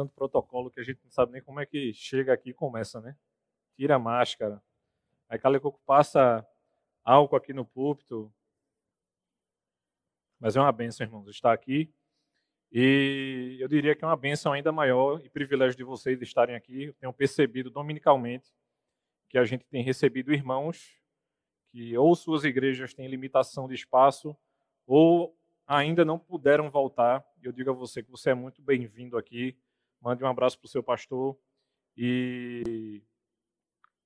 tanto protocolo que a gente não sabe nem como é que chega aqui e começa, né? Tira a máscara. Aí Calecoco passa álcool aqui no púlpito. Mas é uma benção, irmãos, estar aqui. E eu diria que é uma benção ainda maior e privilégio de vocês estarem aqui. Eu tenho percebido dominicalmente que a gente tem recebido irmãos que ou suas igrejas têm limitação de espaço ou ainda não puderam voltar. Eu digo a você que você é muito bem-vindo aqui. Mande um abraço para o seu pastor. E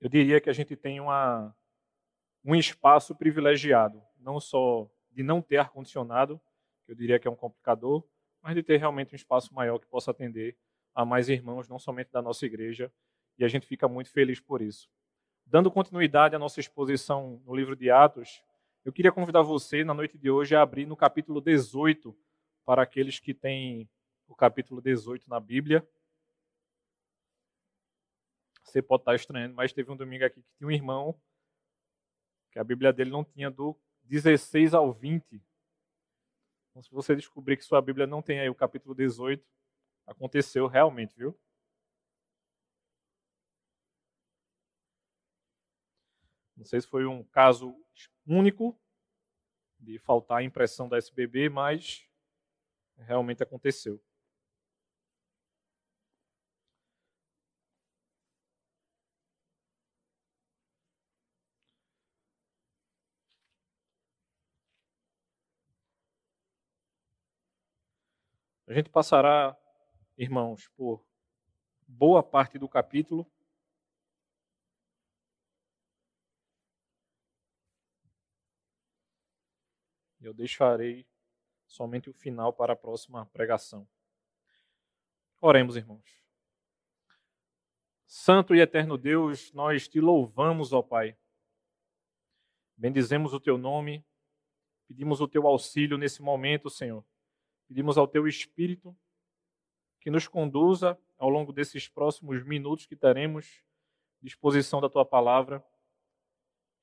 eu diria que a gente tem uma, um espaço privilegiado, não só de não ter ar-condicionado, que eu diria que é um complicador, mas de ter realmente um espaço maior que possa atender a mais irmãos, não somente da nossa igreja, e a gente fica muito feliz por isso. Dando continuidade à nossa exposição no livro de Atos, eu queria convidar você, na noite de hoje, a abrir no capítulo 18, para aqueles que têm o capítulo 18 na Bíblia. Você pode estar estranhando, mas teve um domingo aqui que tinha um irmão que a Bíblia dele não tinha do 16 ao 20. Então, se você descobrir que sua Bíblia não tem aí o capítulo 18, aconteceu realmente, viu? Não sei se foi um caso único de faltar a impressão da SBB, mas realmente aconteceu. A gente passará, irmãos, por boa parte do capítulo Eu deixarei somente o final para a próxima pregação. Oremos, irmãos. Santo e eterno Deus, nós te louvamos, ó Pai. Bendizemos o teu nome, pedimos o teu auxílio nesse momento, Senhor. Pedimos ao teu Espírito que nos conduza ao longo desses próximos minutos que teremos disposição da tua palavra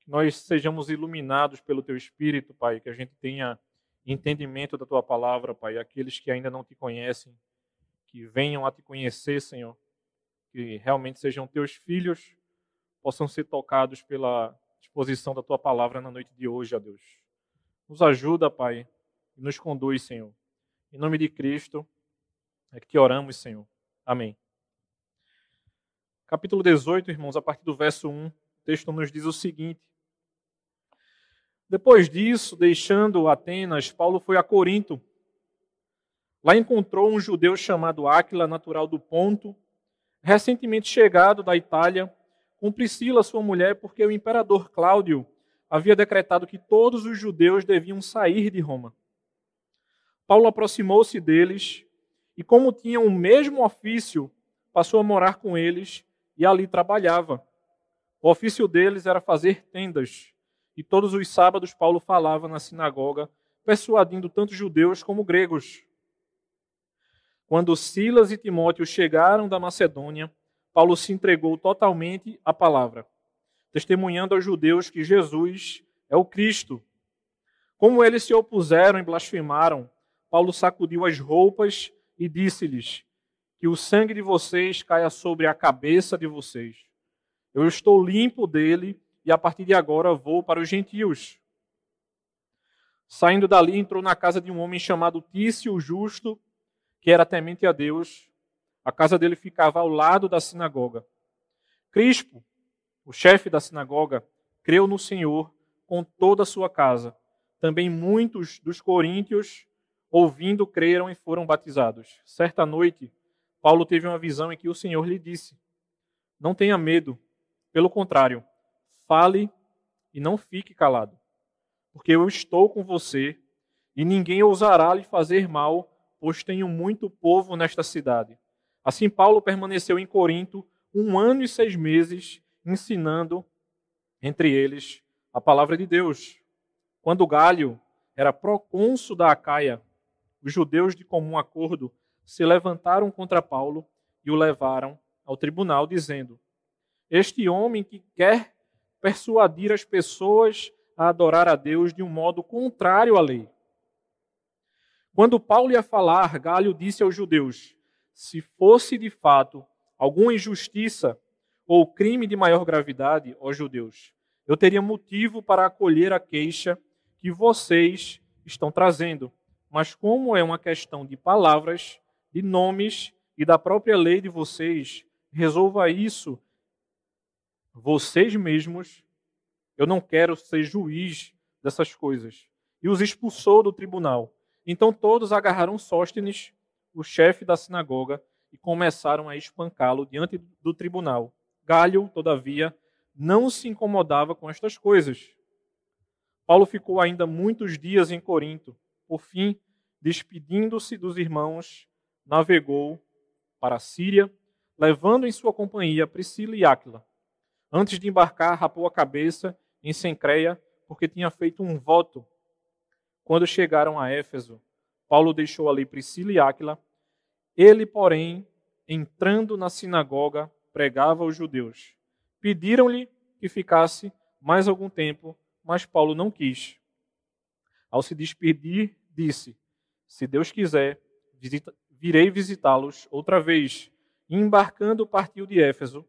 que nós sejamos iluminados pelo Teu Espírito, Pai, que a gente tenha entendimento da Tua palavra, Pai. Aqueles que ainda não Te conhecem, que venham a Te conhecer, Senhor. Que realmente sejam Teus filhos, possam ser tocados pela exposição da Tua palavra na noite de hoje, ó Deus. Nos ajuda, Pai, e nos conduz, Senhor. Em nome de Cristo, é que te oramos, Senhor. Amém. Capítulo 18, irmãos, a partir do verso 1, o texto nos diz o seguinte: depois disso, deixando Atenas, Paulo foi a Corinto. Lá encontrou um judeu chamado Áquila, natural do Ponto, recentemente chegado da Itália, com Priscila, sua mulher, porque o imperador Cláudio havia decretado que todos os judeus deviam sair de Roma. Paulo aproximou-se deles e, como tinham o mesmo ofício, passou a morar com eles e ali trabalhava. O ofício deles era fazer tendas e todos os sábados Paulo falava na sinagoga, persuadindo tanto judeus como gregos. Quando Silas e Timóteo chegaram da Macedônia, Paulo se entregou totalmente à palavra, testemunhando aos judeus que Jesus é o Cristo. Como eles se opuseram e blasfemaram, Paulo sacudiu as roupas e disse-lhes: Que o sangue de vocês caia sobre a cabeça de vocês. Eu estou limpo dele e a partir de agora vou para os gentios. Saindo dali, entrou na casa de um homem chamado Tício Justo, que era temente a Deus. A casa dele ficava ao lado da sinagoga. Crispo, o chefe da sinagoga, creu no Senhor com toda a sua casa. Também muitos dos coríntios, ouvindo, creram e foram batizados. Certa noite, Paulo teve uma visão em que o Senhor lhe disse: Não tenha medo, pelo contrário, fale e não fique calado, porque eu estou com você e ninguém ousará lhe fazer mal, pois tenho muito povo nesta cidade. Assim, Paulo permaneceu em Corinto um ano e seis meses, ensinando entre eles a palavra de Deus. Quando Galho era procônsul da Acaia, os judeus de comum acordo se levantaram contra Paulo e o levaram ao tribunal, dizendo: Este homem que quer persuadir as pessoas a adorar a Deus de um modo contrário à lei. Quando Paulo ia falar, Galho disse aos judeus: se fosse de fato alguma injustiça ou crime de maior gravidade, ó judeus, eu teria motivo para acolher a queixa que vocês estão trazendo. Mas como é uma questão de palavras, de nomes e da própria lei de vocês, resolva isso vocês mesmos. Eu não quero ser juiz dessas coisas. E os expulsou do tribunal. Então todos agarraram Sóstenes, o chefe da sinagoga, e começaram a espancá-lo diante do tribunal. Galho, todavia, não se incomodava com estas coisas. Paulo ficou ainda muitos dias em Corinto. Por fim, despedindo-se dos irmãos, navegou para a Síria, levando em sua companhia Priscila e Áquila. Antes de embarcar, rapou a cabeça em Sencreia, porque tinha feito um voto. Quando chegaram a Éfeso, Paulo deixou ali Priscila e Áquila. Ele, porém, entrando na sinagoga, pregava aos judeus. Pediram-lhe que ficasse mais algum tempo, mas Paulo não quis. Ao se despedir, disse: Se Deus quiser, visita, virei visitá-los outra vez. Embarcando, partiu de Éfeso.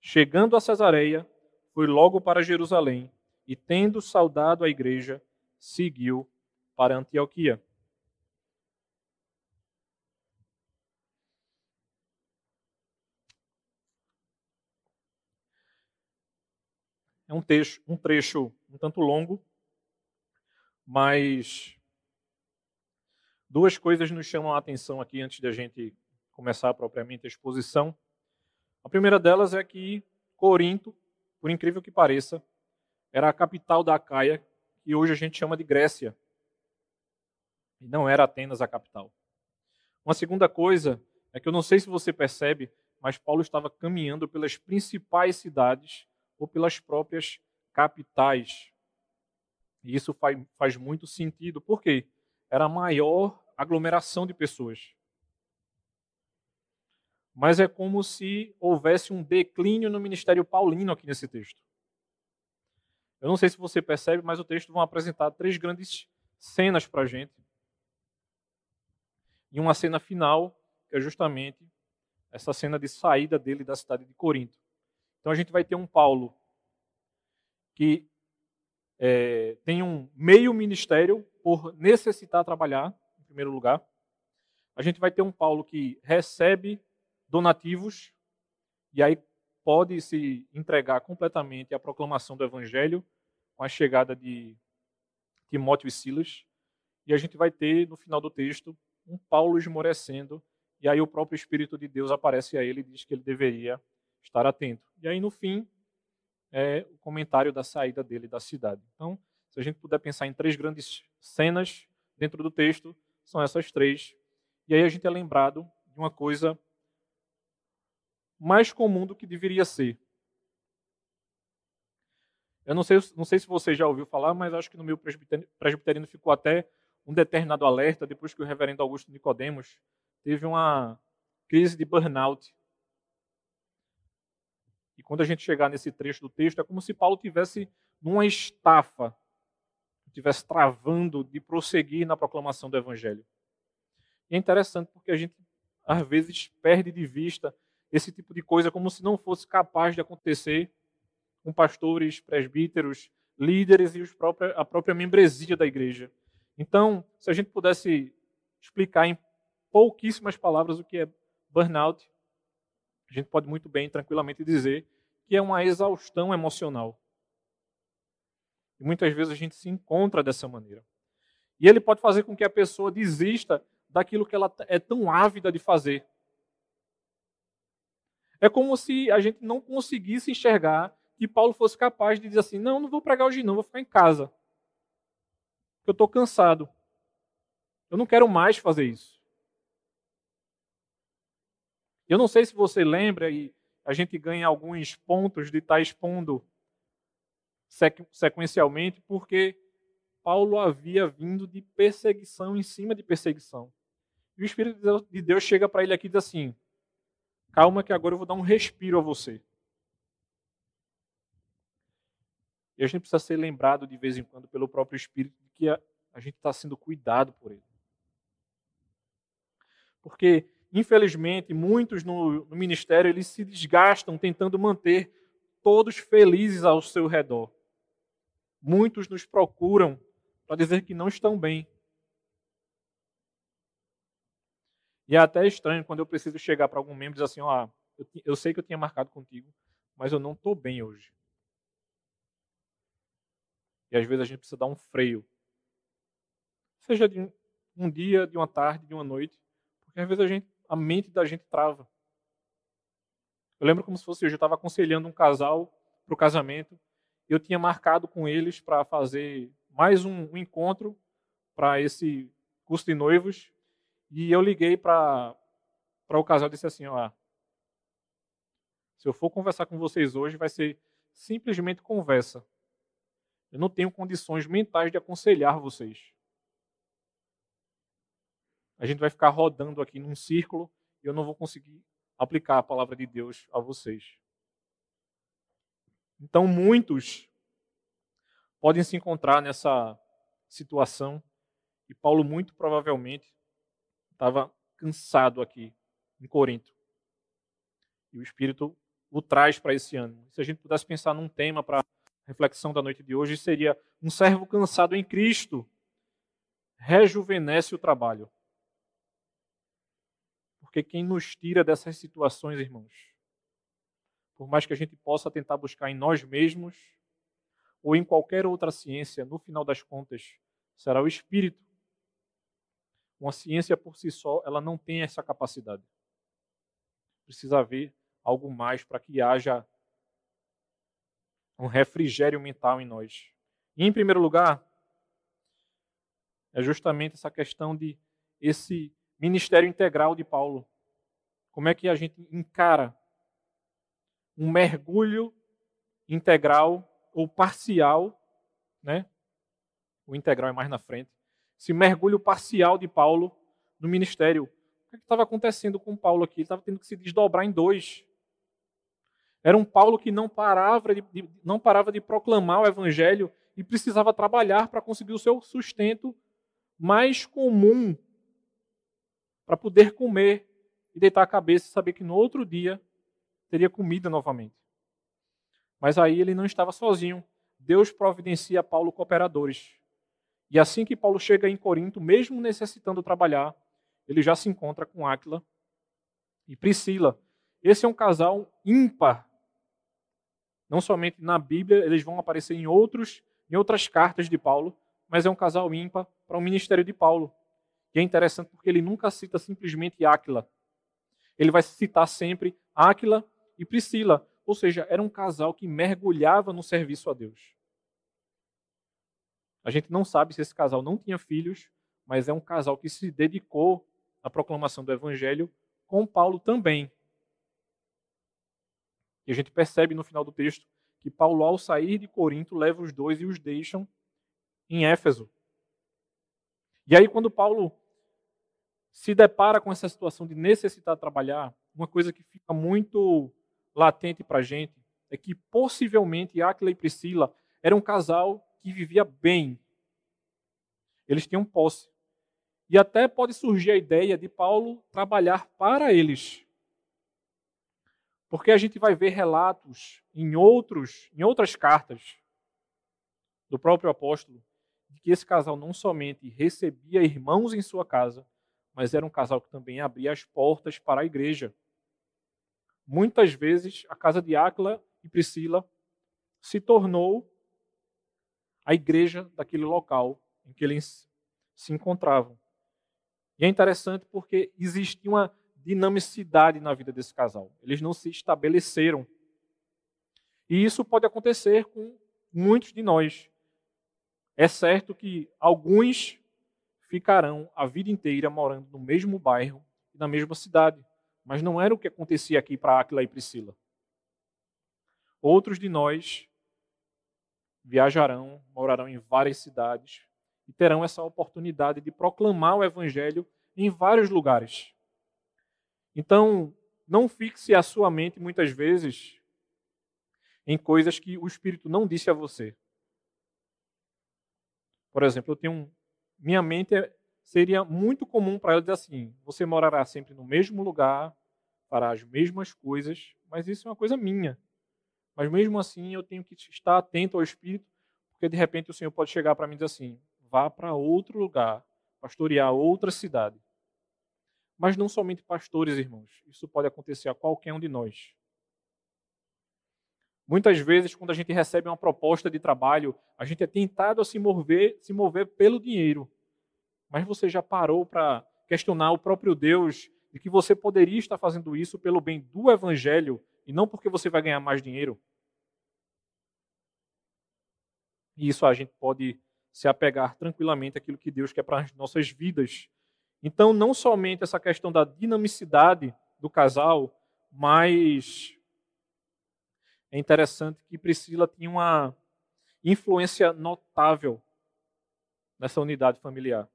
Chegando a Cesareia, foi logo para Jerusalém e, tendo saudado a igreja, seguiu para Antioquia. É um, texto, um trecho um tanto longo, mas duas coisas nos chamam a atenção aqui antes de a gente começar propriamente a exposição. A primeira delas é que Corinto, por incrível que pareça, era a capital da Acaia, que hoje a gente chama de Grécia. E não era Atenas a capital. Uma segunda coisa é que eu não sei se você percebe, mas Paulo estava caminhando pelas principais cidades ou pelas próprias capitais. E isso faz, faz muito sentido, porque era maior aglomeração de pessoas. Mas é como se houvesse um declínio no ministério paulino aqui nesse texto. Eu não sei se você percebe, mas o texto vai apresentar três grandes cenas para a gente. E uma cena final, que é justamente essa cena de saída dele da cidade de Corinto. Então a gente vai ter um Paulo que é, tem um meio ministério por necessitar trabalhar, em primeiro lugar. A gente vai ter um Paulo que recebe donativos e aí pode se entregar completamente à proclamação do evangelho com a chegada de Timóteo e Silas. E a gente vai ter no final do texto um Paulo esmorecendo e aí o próprio Espírito de Deus aparece a ele e diz que ele deveria estar atento. E aí, no fim, é o comentário da saída dele da cidade. Então, se a gente puder pensar em três grandes cenas dentro do texto, são essas três. E aí a gente é lembrado de uma coisa mais comum do que deveria ser. Eu não sei, não sei se você já ouviu falar, mas acho que no meu presbiteriano ficou até um determinado alerta depois que o reverendo Augusto Nicodemos teve uma crise de burnout. E quando a gente chegar nesse trecho do texto, é como se Paulo tivesse numa estafa, tivesse travando de prosseguir na proclamação do evangelho. E é interessante porque a gente às vezes perde de vista esse tipo de coisa como se não fosse capaz de acontecer com pastores, presbíteros, líderes e próprios, a própria membresia da igreja. Então, se a gente pudesse explicar em pouquíssimas palavras o que é burnout, a gente pode muito bem, tranquilamente dizer que é uma exaustão emocional. E muitas vezes a gente se encontra dessa maneira. E ele pode fazer com que a pessoa desista daquilo que ela é tão ávida de fazer. É como se a gente não conseguisse enxergar que Paulo fosse capaz de dizer assim: não, não vou pregar hoje, não, vou ficar em casa. Porque eu estou cansado. Eu não quero mais fazer isso. Eu não sei se você lembra, e a gente ganha alguns pontos de estar expondo sequencialmente, porque Paulo havia vindo de perseguição em cima de perseguição. E o Espírito de Deus chega para ele aqui e diz assim: Calma, que agora eu vou dar um respiro a você. E a gente precisa ser lembrado de vez em quando pelo próprio Espírito de que a, a gente está sendo cuidado por ele. Porque, infelizmente, muitos no, no ministério eles se desgastam tentando manter todos felizes ao seu redor. Muitos nos procuram para dizer que não estão bem. E é até estranho quando eu preciso chegar para algum membro e dizer assim: ó, eu, eu sei que eu tinha marcado contigo, mas eu não estou bem hoje. E às vezes a gente precisa dar um freio. Seja de um dia, de uma tarde, de uma noite, porque às vezes a, gente, a mente da gente trava. Eu lembro como se fosse hoje, eu estava aconselhando um casal para o casamento, eu tinha marcado com eles para fazer mais um, um encontro para esse curso de noivos, e eu liguei para o casal e disse assim: ó, se eu for conversar com vocês hoje, vai ser simplesmente conversa. Eu não tenho condições mentais de aconselhar vocês. A gente vai ficar rodando aqui num círculo e eu não vou conseguir aplicar a palavra de Deus a vocês. Então, muitos podem se encontrar nessa situação e Paulo, muito provavelmente, estava cansado aqui em Corinto. E o Espírito o traz para esse ano. Se a gente pudesse pensar num tema para reflexão da noite de hoje, seria um servo cansado em Cristo rejuvenesce o trabalho. Porque quem nos tira dessas situações, irmãos, por mais que a gente possa tentar buscar em nós mesmos ou em qualquer outra ciência, no final das contas, será o Espírito uma ciência por si só, ela não tem essa capacidade. Precisa haver algo mais para que haja um refrigério mental em nós. E, em primeiro lugar, é justamente essa questão de esse ministério integral de Paulo. Como é que a gente encara um mergulho integral ou parcial, né? O integral é mais na frente esse mergulho parcial de Paulo no ministério. O que é estava acontecendo com Paulo aqui? Ele estava tendo que se desdobrar em dois. Era um Paulo que não parava de, de, não parava de proclamar o evangelho e precisava trabalhar para conseguir o seu sustento mais comum para poder comer e deitar a cabeça e saber que no outro dia teria comida novamente. Mas aí ele não estava sozinho. Deus providencia Paulo cooperadores. E assim que Paulo chega em Corinto, mesmo necessitando trabalhar, ele já se encontra com Áquila e Priscila. Esse é um casal ímpar. Não somente na Bíblia, eles vão aparecer em outros, em outras cartas de Paulo, mas é um casal ímpar para o ministério de Paulo. É interessante porque ele nunca cita simplesmente Áquila. Ele vai citar sempre Áquila e Priscila, ou seja, era um casal que mergulhava no serviço a Deus. A gente não sabe se esse casal não tinha filhos, mas é um casal que se dedicou à proclamação do evangelho com Paulo também. E a gente percebe no final do texto que Paulo, ao sair de Corinto, leva os dois e os deixam em Éfeso. E aí, quando Paulo se depara com essa situação de necessitar trabalhar, uma coisa que fica muito latente para a gente é que possivelmente Aquila e Priscila eram um casal que vivia bem. Eles tinham posse. E até pode surgir a ideia de Paulo trabalhar para eles. Porque a gente vai ver relatos em outros, em outras cartas do próprio apóstolo de que esse casal não somente recebia irmãos em sua casa, mas era um casal que também abria as portas para a igreja. Muitas vezes a casa de Áquila e Priscila se tornou a igreja daquele local em que eles se encontravam. E é interessante porque existia uma dinamicidade na vida desse casal. Eles não se estabeleceram. E isso pode acontecer com muitos de nós. É certo que alguns ficarão a vida inteira morando no mesmo bairro e na mesma cidade, mas não era o que acontecia aqui para Aquila e Priscila. Outros de nós viajarão, morarão em várias cidades e terão essa oportunidade de proclamar o evangelho em vários lugares. Então, não fixe a sua mente muitas vezes em coisas que o Espírito não disse a você. Por exemplo, eu tenho um, minha mente é seria muito comum para ela dizer assim: você morará sempre no mesmo lugar, fará as mesmas coisas, mas isso é uma coisa minha. Mas mesmo assim eu tenho que estar atento ao Espírito, porque de repente o Senhor pode chegar para mim e dizer assim: vá para outro lugar, pastorear outra cidade. Mas não somente pastores, irmãos. Isso pode acontecer a qualquer um de nós. Muitas vezes, quando a gente recebe uma proposta de trabalho, a gente é tentado a se mover, se mover pelo dinheiro. Mas você já parou para questionar o próprio Deus de que você poderia estar fazendo isso pelo bem do Evangelho e não porque você vai ganhar mais dinheiro? E isso a gente pode se apegar tranquilamente àquilo que Deus quer para as nossas vidas. Então, não somente essa questão da dinamicidade do casal, mas é interessante que Priscila tinha uma influência notável nessa unidade familiar.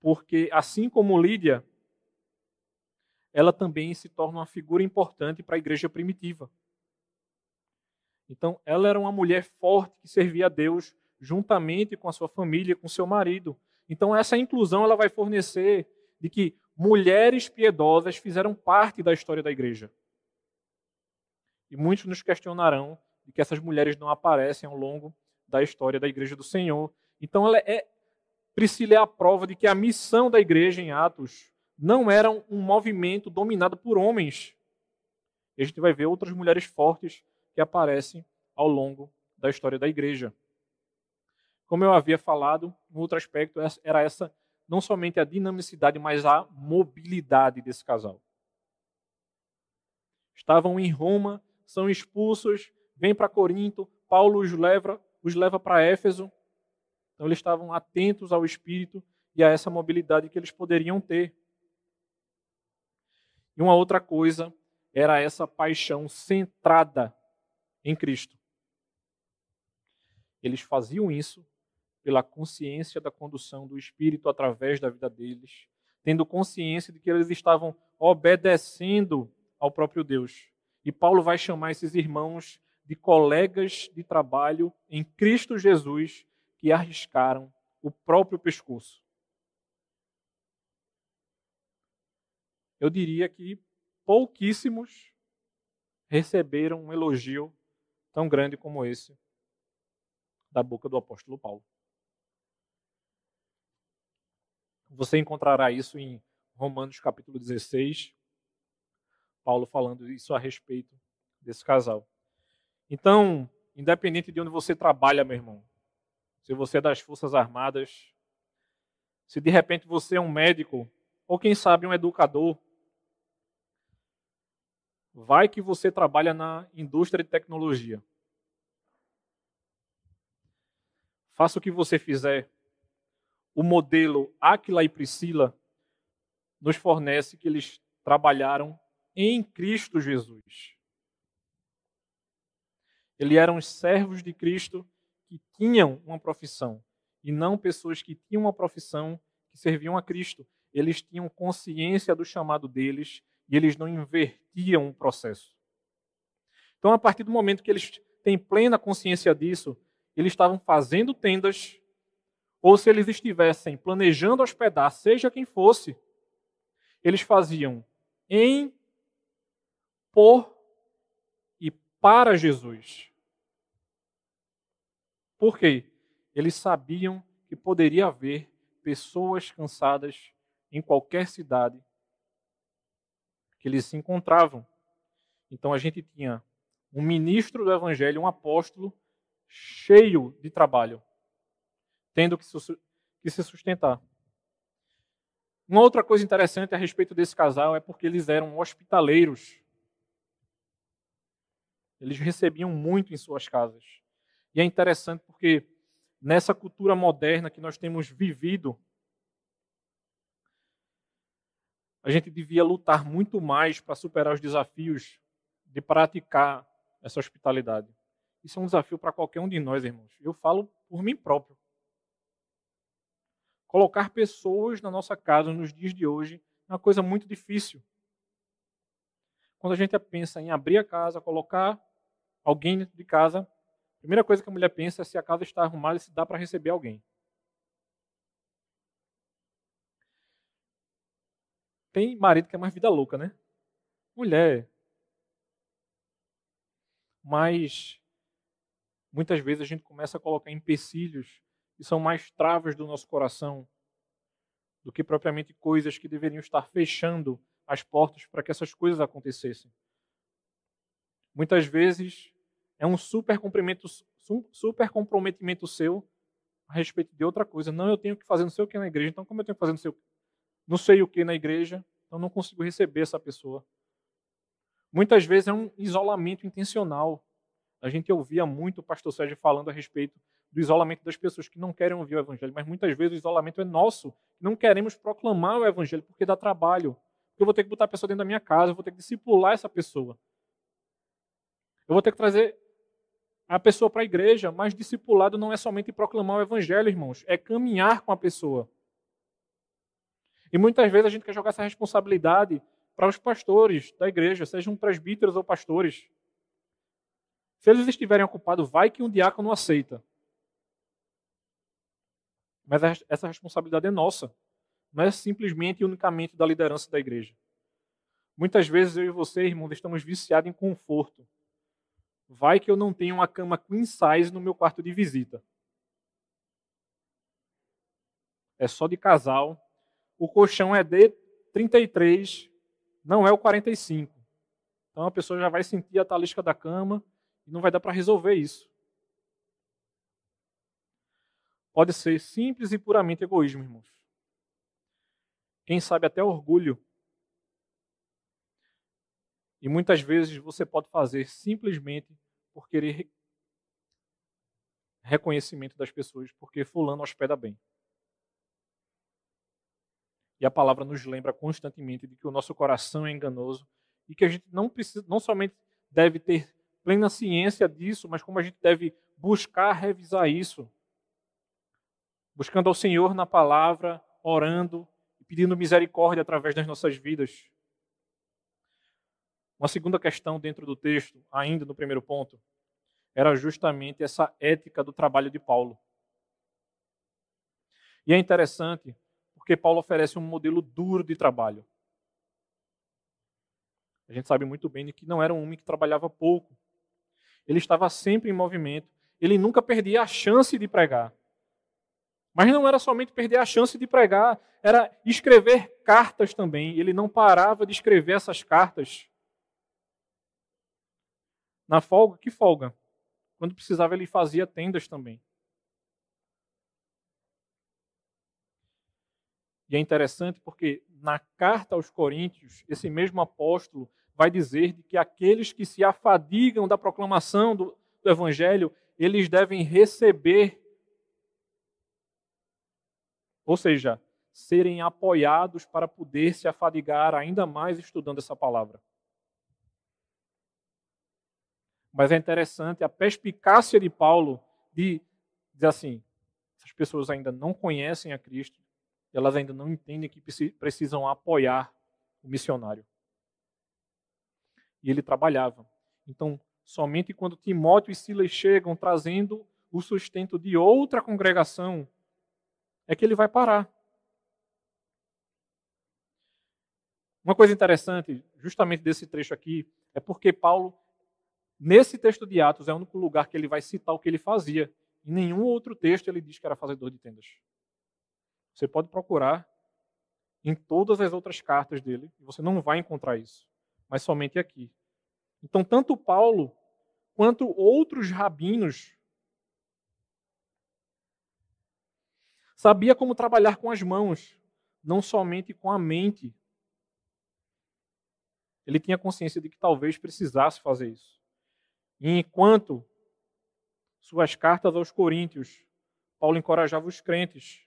Porque, assim como Lídia, ela também se torna uma figura importante para a igreja primitiva. Então, ela era uma mulher forte que servia a Deus juntamente com a sua família, com seu marido. Então, essa inclusão ela vai fornecer de que mulheres piedosas fizeram parte da história da igreja. E muitos nos questionarão de que essas mulheres não aparecem ao longo da história da Igreja do Senhor. Então, ela é, Priscila é a prova de que a missão da igreja em Atos não era um movimento dominado por homens. E a gente vai ver outras mulheres fortes que aparecem ao longo da história da igreja. Como eu havia falado, um outro aspecto era essa não somente a dinamicidade, mas a mobilidade desse casal. Estavam em Roma são expulsos, vêm para Corinto, Paulo os leva, os leva para Éfeso. Então eles estavam atentos ao Espírito e a essa mobilidade que eles poderiam ter. E uma outra coisa era essa paixão centrada em Cristo. Eles faziam isso pela consciência da condução do Espírito através da vida deles, tendo consciência de que eles estavam obedecendo ao próprio Deus. E Paulo vai chamar esses irmãos de colegas de trabalho em Cristo Jesus que arriscaram o próprio pescoço. Eu diria que pouquíssimos receberam um elogio tão grande como esse da boca do apóstolo Paulo. Você encontrará isso em Romanos capítulo 16, Paulo falando isso a respeito desse casal. Então, independente de onde você trabalha, meu irmão, se você é das Forças Armadas, se de repente você é um médico, ou quem sabe um educador, vai que você trabalha na indústria de tecnologia. Faça o que você fizer. O modelo Aquila e Priscila nos fornece que eles trabalharam em Cristo Jesus. Eles eram os servos de Cristo que tinham uma profissão e não pessoas que tinham uma profissão que serviam a Cristo. Eles tinham consciência do chamado deles e eles não invertiam o processo. Então, a partir do momento que eles têm plena consciência disso, eles estavam fazendo tendas, ou se eles estivessem planejando hospedar, seja quem fosse, eles faziam em por e para Jesus. Por quê? Eles sabiam que poderia haver pessoas cansadas em qualquer cidade que eles se encontravam. Então a gente tinha um ministro do evangelho, um apóstolo, cheio de trabalho, tendo que se sustentar. Uma outra coisa interessante a respeito desse casal é porque eles eram hospitaleiros. Eles recebiam muito em suas casas. E é interessante porque nessa cultura moderna que nós temos vivido, a gente devia lutar muito mais para superar os desafios de praticar essa hospitalidade. Isso é um desafio para qualquer um de nós, irmãos. Eu falo por mim próprio. Colocar pessoas na nossa casa nos dias de hoje é uma coisa muito difícil. Quando a gente pensa em abrir a casa, colocar alguém dentro de casa, a primeira coisa que a mulher pensa é se a casa está arrumada e se dá para receber alguém. Tem marido que é mais vida louca, né? Mulher. Mas muitas vezes a gente começa a colocar empecilhos que são mais travas do nosso coração do que propriamente coisas que deveriam estar fechando as portas para que essas coisas acontecessem. Muitas vezes é um super comprometimento, super comprometimento seu a respeito de outra coisa. Não, eu tenho que fazer não sei o que na igreja, então como eu tenho que fazer não sei o, não sei o que na igreja, então não consigo receber essa pessoa. Muitas vezes é um isolamento intencional. A gente ouvia muito o pastor Sérgio falando a respeito do isolamento das pessoas que não querem ouvir o evangelho, mas muitas vezes o isolamento é nosso. Não queremos proclamar o evangelho porque dá trabalho. Eu vou ter que botar a pessoa dentro da minha casa, eu vou ter que discipular essa pessoa. Eu vou ter que trazer a pessoa para a igreja, mas discipulado não é somente proclamar o evangelho, irmãos, é caminhar com a pessoa. E muitas vezes a gente quer jogar essa responsabilidade para os pastores da igreja, sejam presbíteros ou pastores. Se eles estiverem ocupados, vai que um diácono aceita. Mas essa responsabilidade é nossa. Não é simplesmente e unicamente da liderança da igreja. Muitas vezes eu e você, irmãos, estamos viciados em conforto. Vai que eu não tenho uma cama queen size no meu quarto de visita. É só de casal. O colchão é de 33, não é o 45. Então a pessoa já vai sentir a talisca da cama e não vai dar para resolver isso. Pode ser simples e puramente egoísmo, irmãos. Quem sabe até orgulho. E muitas vezes você pode fazer simplesmente por querer reconhecimento das pessoas, porque fulano hospeda bem. E a palavra nos lembra constantemente de que o nosso coração é enganoso e que a gente não precisa, não somente deve ter plena ciência disso, mas como a gente deve buscar revisar isso buscando ao Senhor na palavra, orando e pedindo misericórdia através das nossas vidas. Uma segunda questão dentro do texto, ainda no primeiro ponto, era justamente essa ética do trabalho de Paulo. E é interessante porque Paulo oferece um modelo duro de trabalho. A gente sabe muito bem que não era um homem que trabalhava pouco. Ele estava sempre em movimento. Ele nunca perdia a chance de pregar. Mas não era somente perder a chance de pregar, era escrever cartas também. Ele não parava de escrever essas cartas. Na folga, que folga? Quando precisava, ele fazia tendas também. E é interessante porque na carta aos Coríntios, esse mesmo apóstolo vai dizer de que aqueles que se afadigam da proclamação do, do Evangelho, eles devem receber ou seja, serem apoiados para poder se afadigar ainda mais estudando essa palavra. Mas é interessante a perspicácia de Paulo de dizer assim: essas pessoas ainda não conhecem a Cristo, elas ainda não entendem que precisam apoiar o missionário. E ele trabalhava. Então, somente quando Timóteo e Silas chegam trazendo o sustento de outra congregação, é que ele vai parar. Uma coisa interessante, justamente desse trecho aqui, é porque Paulo, nesse texto de Atos, é o único lugar que ele vai citar o que ele fazia. Em nenhum outro texto ele diz que era fazedor de tendas. Você pode procurar em todas as outras cartas dele, e você não vai encontrar isso, mas somente aqui. Então, tanto Paulo quanto outros rabinos Sabia como trabalhar com as mãos, não somente com a mente. Ele tinha consciência de que talvez precisasse fazer isso. E enquanto suas cartas aos Coríntios, Paulo encorajava os crentes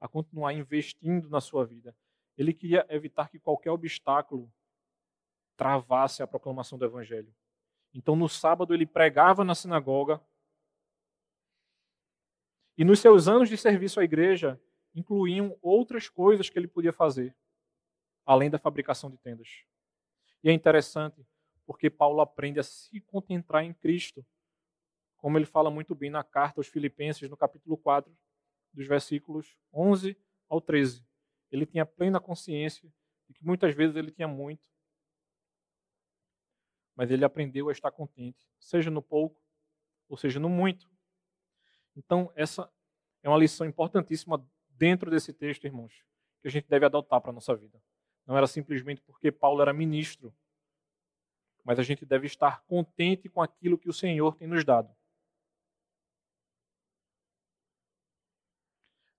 a continuar investindo na sua vida. Ele queria evitar que qualquer obstáculo travasse a proclamação do evangelho. Então, no sábado, ele pregava na sinagoga, e nos seus anos de serviço à igreja, incluíam outras coisas que ele podia fazer, além da fabricação de tendas. E é interessante, porque Paulo aprende a se contentar em Cristo, como ele fala muito bem na carta aos Filipenses, no capítulo 4, dos versículos 11 ao 13. ele tinha plena consciência de que muitas vezes ele tinha muito, mas ele aprendeu a estar contente, seja no pouco ou seja no muito. Então, essa é uma lição importantíssima dentro desse texto, irmãos, que a gente deve adotar para a nossa vida. Não era simplesmente porque Paulo era ministro, mas a gente deve estar contente com aquilo que o Senhor tem nos dado.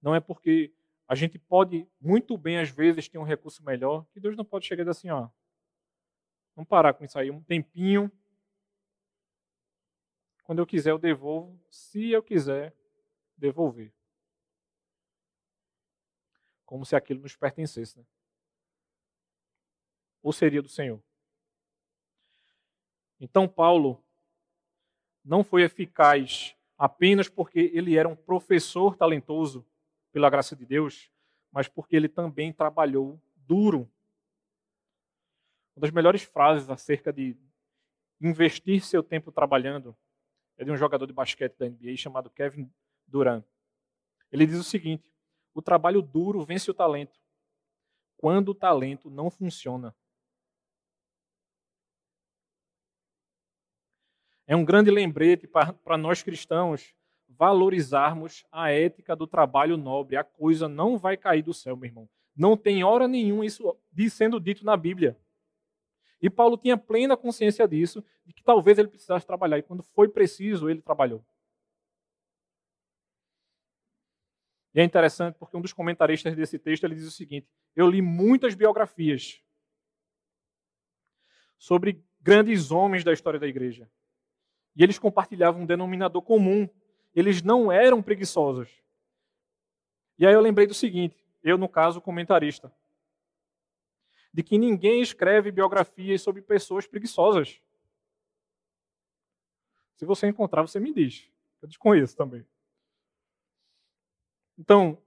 Não é porque a gente pode muito bem, às vezes, ter um recurso melhor, que Deus não pode chegar e dizer assim, ó, vamos parar com isso aí um tempinho. Quando eu quiser, eu devolvo, se eu quiser devolver. Como se aquilo nos pertencesse, né? Ou seria do Senhor. Então, Paulo não foi eficaz apenas porque ele era um professor talentoso, pela graça de Deus, mas porque ele também trabalhou duro. Uma das melhores frases acerca de investir seu tempo trabalhando é de um jogador de basquete da NBA chamado Kevin Durant. Ele diz o seguinte: o trabalho duro vence o talento quando o talento não funciona. É um grande lembrete para nós cristãos valorizarmos a ética do trabalho nobre. A coisa não vai cair do céu, meu irmão. Não tem hora nenhuma isso sendo dito na Bíblia. E Paulo tinha plena consciência disso, de que talvez ele precisasse trabalhar. E quando foi preciso, ele trabalhou. E é interessante porque um dos comentaristas desse texto ele diz o seguinte: Eu li muitas biografias sobre grandes homens da história da igreja. E eles compartilhavam um denominador comum eles não eram preguiçosos. E aí eu lembrei do seguinte, eu no caso comentarista, de que ninguém escreve biografias sobre pessoas preguiçosas. Se você encontrar, você me diz. Eu desconheço também. Então,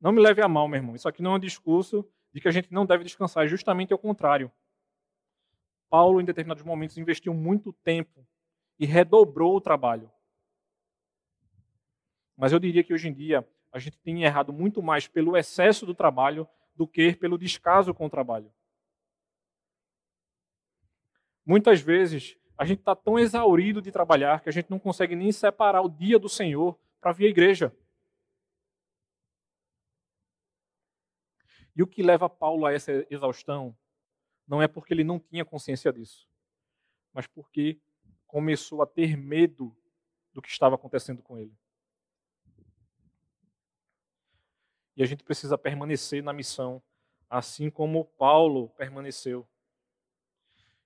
não me leve a mal, meu irmão. Isso aqui não é um discurso de que a gente não deve descansar, é justamente ao contrário. Paulo, em determinados momentos, investiu muito tempo e redobrou o trabalho. Mas eu diria que hoje em dia a gente tem errado muito mais pelo excesso do trabalho do que pelo descaso com o trabalho. Muitas vezes a gente está tão exaurido de trabalhar que a gente não consegue nem separar o dia do Senhor para vir à igreja. E o que leva Paulo a essa exaustão não é porque ele não tinha consciência disso, mas porque começou a ter medo do que estava acontecendo com ele. E a gente precisa permanecer na missão, assim como Paulo permaneceu.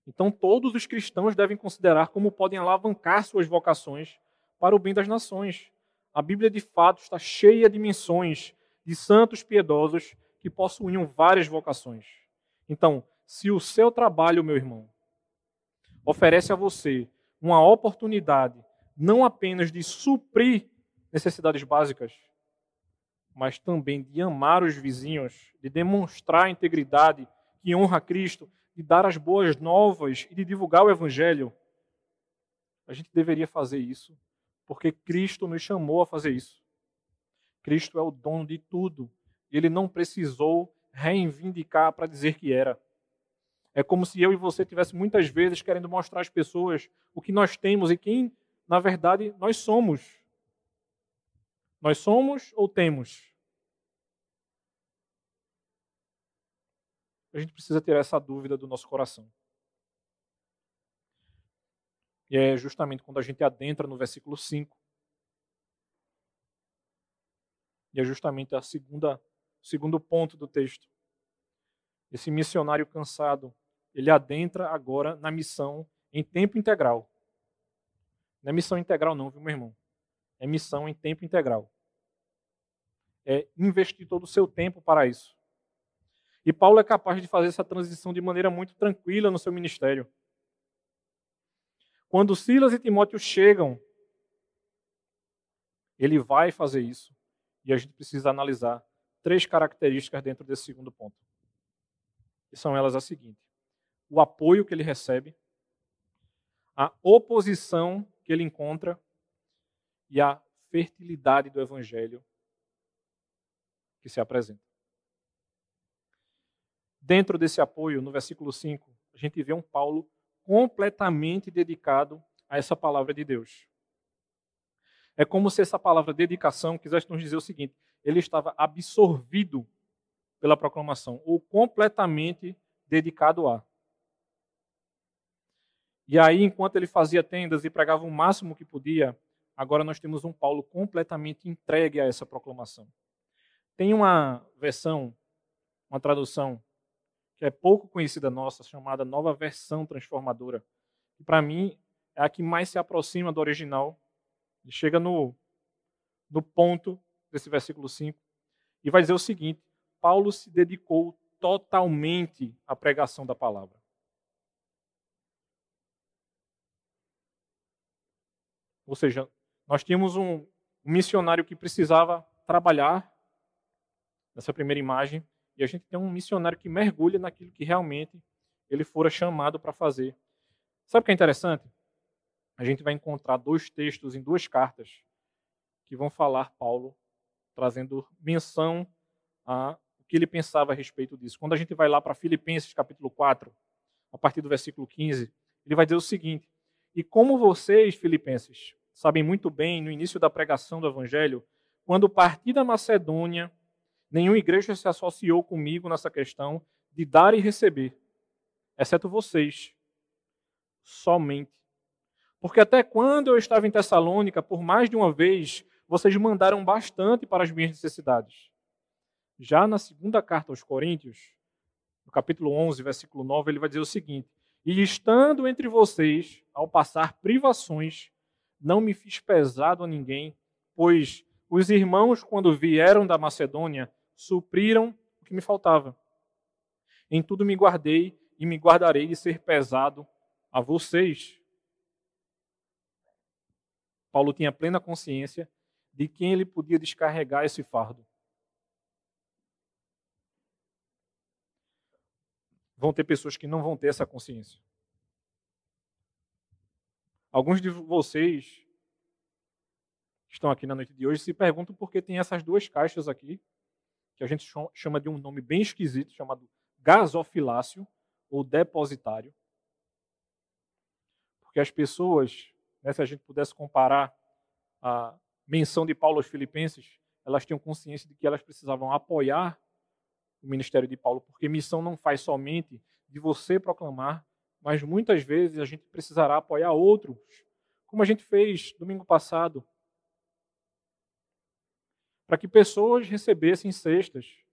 Então, todos os cristãos devem considerar como podem alavancar suas vocações para o bem das nações. A Bíblia, de fato, está cheia de menções de santos piedosos que possuíam várias vocações. Então, se o seu trabalho, meu irmão, oferece a você uma oportunidade não apenas de suprir necessidades básicas, mas também de amar os vizinhos, de demonstrar a integridade que honra Cristo, de dar as boas novas e de divulgar o Evangelho. A gente deveria fazer isso, porque Cristo nos chamou a fazer isso. Cristo é o dono de tudo. Ele não precisou reivindicar para dizer que era. É como se eu e você tivesse muitas vezes querendo mostrar às pessoas o que nós temos e quem, na verdade, nós somos. Nós somos ou temos? A gente precisa ter essa dúvida do nosso coração. E é justamente quando a gente adentra no versículo 5. E é justamente a segunda, o segundo ponto do texto. Esse missionário cansado, ele adentra agora na missão em tempo integral. Não é missão integral não, viu, meu irmão? É missão em tempo integral. É investir todo o seu tempo para isso. E Paulo é capaz de fazer essa transição de maneira muito tranquila no seu ministério. Quando Silas e Timóteo chegam, ele vai fazer isso. E a gente precisa analisar três características dentro desse segundo ponto. E são elas as seguintes: o apoio que ele recebe, a oposição que ele encontra e a fertilidade do evangelho que se apresenta. dentro desse apoio, no versículo 5, a gente vê um Paulo completamente dedicado a essa palavra de Deus. É como se essa palavra dedicação quisesse nos dizer o seguinte: ele estava absorvido pela proclamação, ou completamente dedicado a. E aí, enquanto ele fazia tendas e pregava o máximo que podia, agora nós temos um Paulo completamente entregue a essa proclamação. Tem uma versão, uma tradução, que é pouco conhecida nossa, chamada Nova Versão Transformadora, para mim é a que mais se aproxima do original. Ele chega no, no ponto desse versículo 5 e vai dizer o seguinte: Paulo se dedicou totalmente à pregação da palavra. Ou seja, nós tínhamos um, missionário que precisava trabalhar nessa primeira imagem, e a gente tem um missionário que mergulha naquilo que realmente ele fora chamado para fazer. Sabe o que é interessante? A gente vai encontrar dois textos em duas cartas que vão falar Paulo trazendo menção a o que ele pensava a respeito disso. Quando a gente vai lá para Filipenses capítulo 4, a partir do versículo 15, ele vai dizer o seguinte: "E como vocês, filipenses, sabem muito bem, no início da pregação do evangelho, quando parti da Macedônia, nenhuma igreja se associou comigo nessa questão de dar e receber, exceto vocês, somente. Porque até quando eu estava em Tessalônica, por mais de uma vez, vocês mandaram bastante para as minhas necessidades. Já na segunda carta aos Coríntios, no capítulo 11, versículo 9, ele vai dizer o seguinte: E estando entre vocês, ao passar privações, não me fiz pesado a ninguém, pois os irmãos, quando vieram da Macedônia, supriram o que me faltava. Em tudo me guardei e me guardarei de ser pesado a vocês. Paulo tinha plena consciência de quem ele podia descarregar esse fardo. Vão ter pessoas que não vão ter essa consciência. Alguns de vocês que estão aqui na noite de hoje se perguntam por que tem essas duas caixas aqui, que a gente chama de um nome bem esquisito, chamado gasofilácio ou depositário. Porque as pessoas, né, se a gente pudesse comparar a menção de Paulo aos Filipenses, elas tinham consciência de que elas precisavam apoiar o ministério de Paulo, porque missão não faz somente de você proclamar, mas muitas vezes a gente precisará apoiar outros, como a gente fez domingo passado, para que pessoas recebessem cestas.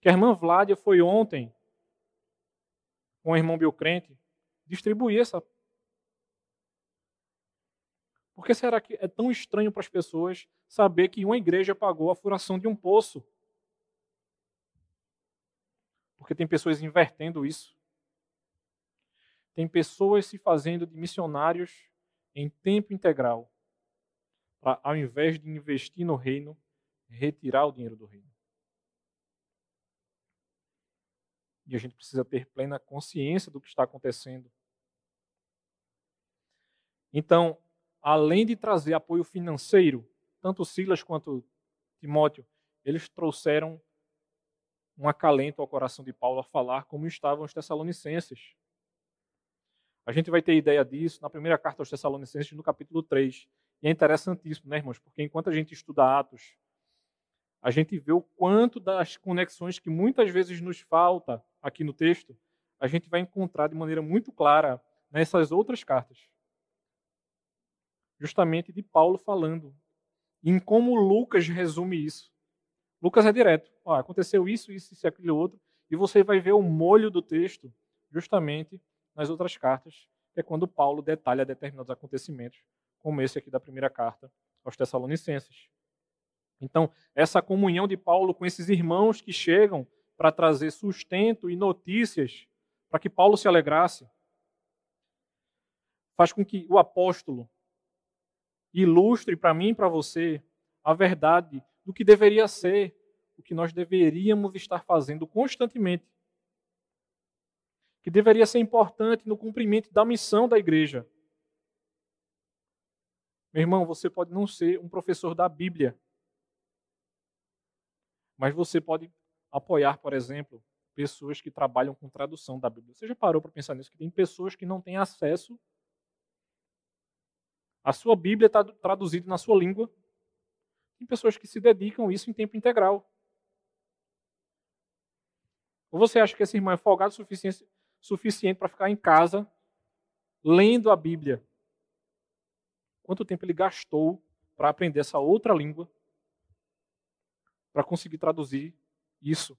Que a irmã Vládia foi ontem com o irmão Biocrente distribuir essa. Por que será que é tão estranho para as pessoas saber que uma igreja pagou a furação de um poço? Porque tem pessoas invertendo isso. Tem pessoas se fazendo de missionários em tempo integral, para, ao invés de investir no reino, retirar o dinheiro do reino. E a gente precisa ter plena consciência do que está acontecendo. Então, além de trazer apoio financeiro, tanto Silas quanto Timóteo, eles trouxeram um acalento ao coração de Paulo a falar como estavam os tessalonicenses. A gente vai ter ideia disso na primeira carta aos Tessalonicenses, no capítulo 3. E é interessantíssimo, né, irmãos? Porque enquanto a gente estuda Atos, a gente vê o quanto das conexões que muitas vezes nos falta aqui no texto, a gente vai encontrar de maneira muito clara nessas outras cartas. Justamente de Paulo falando. Em como Lucas resume isso. Lucas é direto. Ó, aconteceu isso, isso, isso e aquilo outro. E você vai ver o molho do texto justamente nas outras cartas, é quando Paulo detalha determinados acontecimentos, como esse aqui da primeira carta aos Tessalonicenses. Então, essa comunhão de Paulo com esses irmãos que chegam para trazer sustento e notícias para que Paulo se alegrasse, faz com que o apóstolo ilustre para mim e para você a verdade do que deveria ser, o que nós deveríamos estar fazendo constantemente que deveria ser importante no cumprimento da missão da igreja. Meu irmão, você pode não ser um professor da Bíblia, mas você pode apoiar, por exemplo, pessoas que trabalham com tradução da Bíblia. Você já parou para pensar nisso? Que tem pessoas que não têm acesso. A sua Bíblia está traduzida na sua língua. Tem pessoas que se dedicam a isso em tempo integral. Ou você acha que esse irmão é folgado o suficiente, suficiente para ficar em casa lendo a Bíblia? Quanto tempo ele gastou para aprender essa outra língua para conseguir traduzir isso?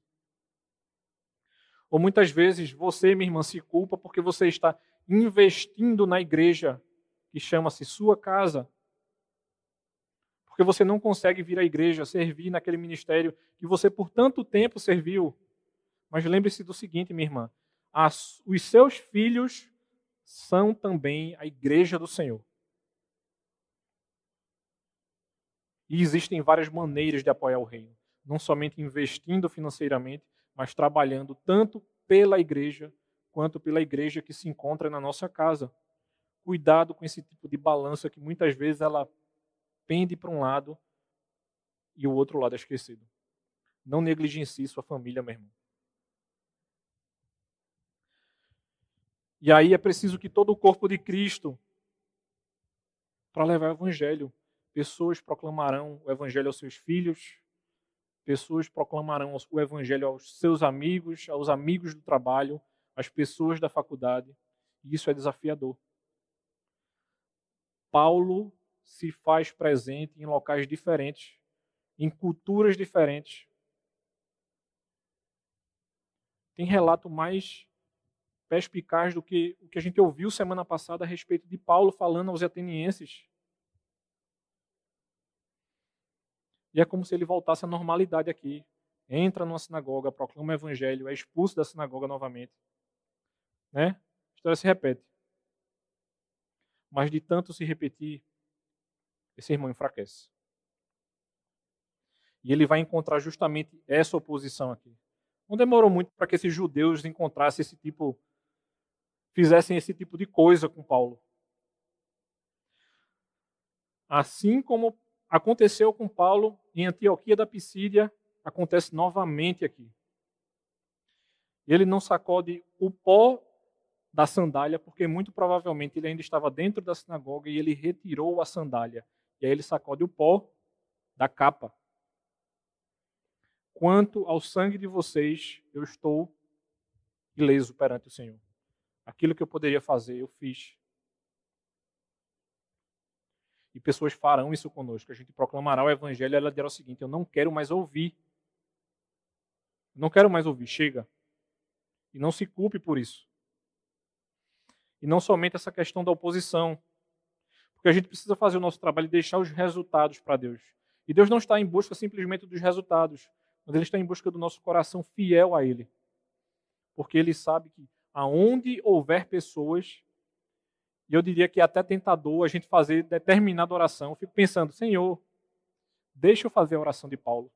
Ou muitas vezes você, minha irmã, se culpa porque você está investindo na igreja que chama-se sua casa. Porque você não consegue vir à igreja, servir naquele ministério que você por tanto tempo serviu. Mas lembre-se do seguinte, minha irmã: as, os seus filhos são também a igreja do Senhor. E existem várias maneiras de apoiar o reino. Não somente investindo financeiramente, mas trabalhando tanto pela igreja quanto pela igreja que se encontra na nossa casa. Cuidado com esse tipo de balança que muitas vezes ela pende para um lado e o outro lado é esquecido. Não negligencie sua família, meu irmão. E aí é preciso que todo o corpo de Cristo, para levar o evangelho, pessoas proclamarão o evangelho aos seus filhos, Pessoas proclamarão o evangelho aos seus amigos, aos amigos do trabalho, às pessoas da faculdade. E isso é desafiador. Paulo se faz presente em locais diferentes, em culturas diferentes. Tem relato mais perspicaz do que o que a gente ouviu semana passada a respeito de Paulo falando aos atenienses E é como se ele voltasse à normalidade aqui. Entra numa sinagoga, proclama o evangelho, é expulso da sinagoga novamente. Né? A história se repete. Mas de tanto se repetir, esse irmão enfraquece. E ele vai encontrar justamente essa oposição aqui. Não demorou muito para que esses judeus encontrassem esse tipo, fizessem esse tipo de coisa com Paulo. Assim como Aconteceu com Paulo em Antioquia da Pisídia, acontece novamente aqui. Ele não sacode o pó da sandália, porque muito provavelmente ele ainda estava dentro da sinagoga e ele retirou a sandália. E aí ele sacode o pó da capa. Quanto ao sangue de vocês, eu estou ileso perante o Senhor. Aquilo que eu poderia fazer, eu fiz. E pessoas farão isso conosco. A gente proclamará o evangelho e ela dirá o seguinte: Eu não quero mais ouvir. Não quero mais ouvir. Chega. E não se culpe por isso. E não somente essa questão da oposição. Porque a gente precisa fazer o nosso trabalho e deixar os resultados para Deus. E Deus não está em busca simplesmente dos resultados, mas Ele está em busca do nosso coração fiel a Ele. Porque Ele sabe que aonde houver pessoas e eu diria que é até tentador a gente fazer determinada oração. Eu fico pensando, Senhor, deixa eu fazer a oração de Paulo.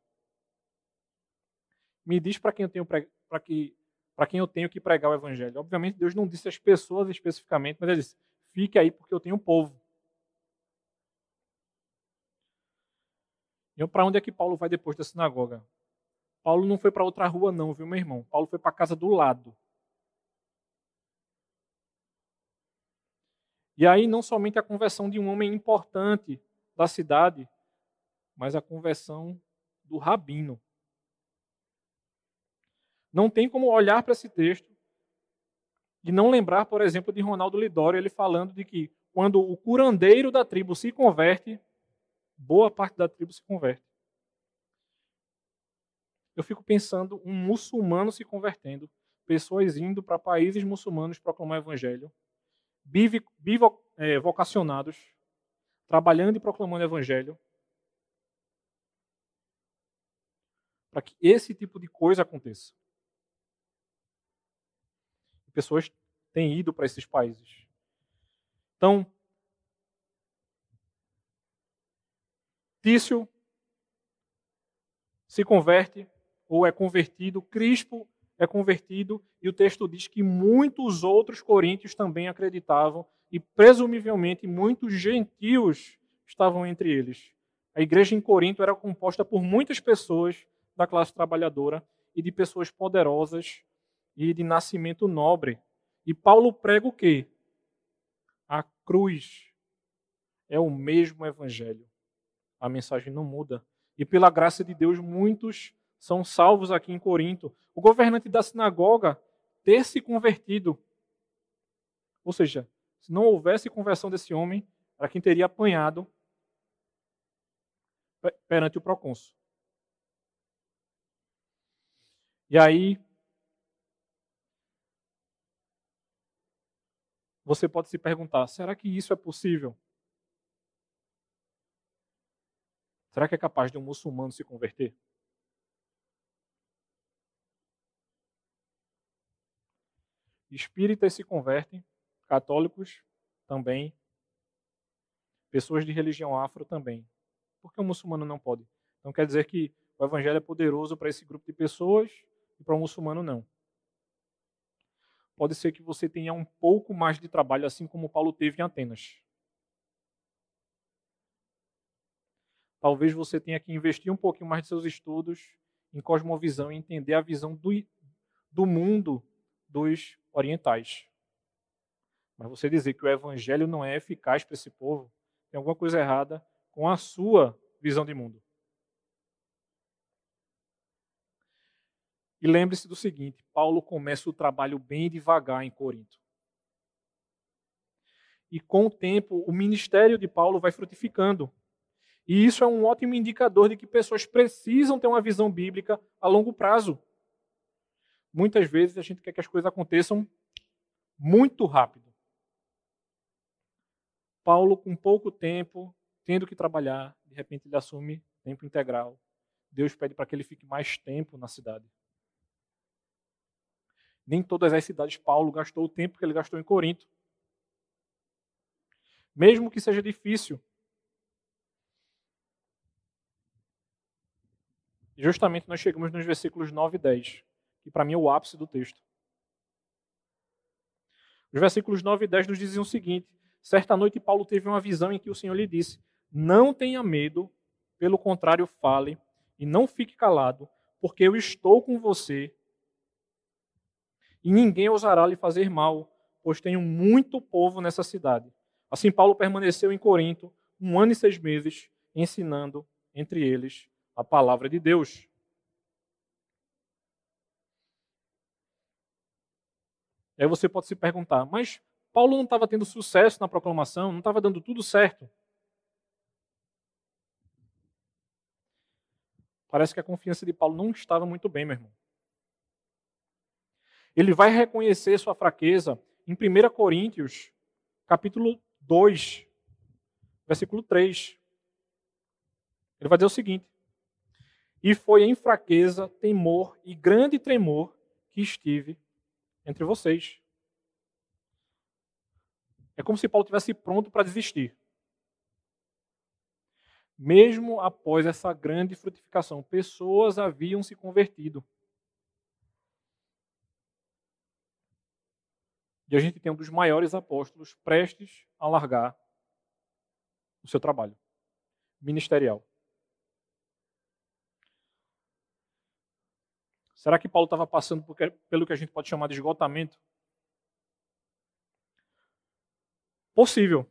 Me diz para quem eu tenho para que para quem eu tenho que pregar o evangelho. Obviamente Deus não disse as pessoas especificamente, mas ele disse: "Fique aí porque eu tenho um povo". E para onde é que Paulo vai depois da sinagoga? Paulo não foi para outra rua não, viu, meu irmão? Paulo foi para a casa do lado. E aí, não somente a conversão de um homem importante da cidade, mas a conversão do rabino. Não tem como olhar para esse texto e não lembrar, por exemplo, de Ronaldo Lidório, ele falando de que quando o curandeiro da tribo se converte, boa parte da tribo se converte. Eu fico pensando um muçulmano se convertendo, pessoas indo para países muçulmanos proclamar o evangelho bivocacionados, é, trabalhando e proclamando o evangelho, para que esse tipo de coisa aconteça. Pessoas têm ido para esses países. Então, Tício se converte ou é convertido, Crispo é convertido, e o texto diz que muitos outros coríntios também acreditavam, e presumivelmente muitos gentios estavam entre eles. A igreja em Corinto era composta por muitas pessoas da classe trabalhadora e de pessoas poderosas e de nascimento nobre. E Paulo prega o quê? A cruz é o mesmo evangelho. A mensagem não muda. E pela graça de Deus, muitos são salvos aqui em Corinto. O governante da sinagoga ter se convertido. Ou seja, se não houvesse conversão desse homem, era quem teria apanhado perante o procônsul. E aí, você pode se perguntar: será que isso é possível? Será que é capaz de um muçulmano se converter? Espíritas se convertem, católicos também, pessoas de religião afro também. Por que o muçulmano não pode? Então quer dizer que o evangelho é poderoso para esse grupo de pessoas e para o muçulmano não. Pode ser que você tenha um pouco mais de trabalho, assim como Paulo teve em Atenas. Talvez você tenha que investir um pouquinho mais de seus estudos em cosmovisão e entender a visão do, do mundo dos orientais. Mas você dizer que o evangelho não é eficaz para esse povo, tem alguma coisa errada com a sua visão de mundo. E lembre-se do seguinte: Paulo começa o trabalho bem devagar em Corinto. E com o tempo, o ministério de Paulo vai frutificando. E isso é um ótimo indicador de que pessoas precisam ter uma visão bíblica a longo prazo. Muitas vezes a gente quer que as coisas aconteçam muito rápido. Paulo, com pouco tempo, tendo que trabalhar, de repente ele assume tempo integral. Deus pede para que ele fique mais tempo na cidade. Nem todas as cidades Paulo gastou o tempo que ele gastou em Corinto. Mesmo que seja difícil. Justamente nós chegamos nos versículos 9 e 10, que para mim é o ápice do texto. Os versículos 9 e 10 nos dizem o seguinte: Certa noite Paulo teve uma visão em que o Senhor lhe disse: Não tenha medo, pelo contrário, fale e não fique calado, porque eu estou com você e ninguém ousará lhe fazer mal, pois tenho muito povo nessa cidade. Assim, Paulo permaneceu em Corinto um ano e seis meses, ensinando entre eles a palavra de Deus. E aí você pode se perguntar, mas Paulo não estava tendo sucesso na proclamação, não estava dando tudo certo? Parece que a confiança de Paulo não estava muito bem, meu irmão. Ele vai reconhecer sua fraqueza em 1 Coríntios, capítulo 2, versículo 3. Ele vai dizer o seguinte: E foi em fraqueza, temor e grande tremor que estive entre vocês. É como se Paulo tivesse pronto para desistir. Mesmo após essa grande frutificação, pessoas haviam se convertido. E a gente tem um dos maiores apóstolos prestes a largar o seu trabalho ministerial. Será que Paulo estava passando pelo que a gente pode chamar de esgotamento? Possível.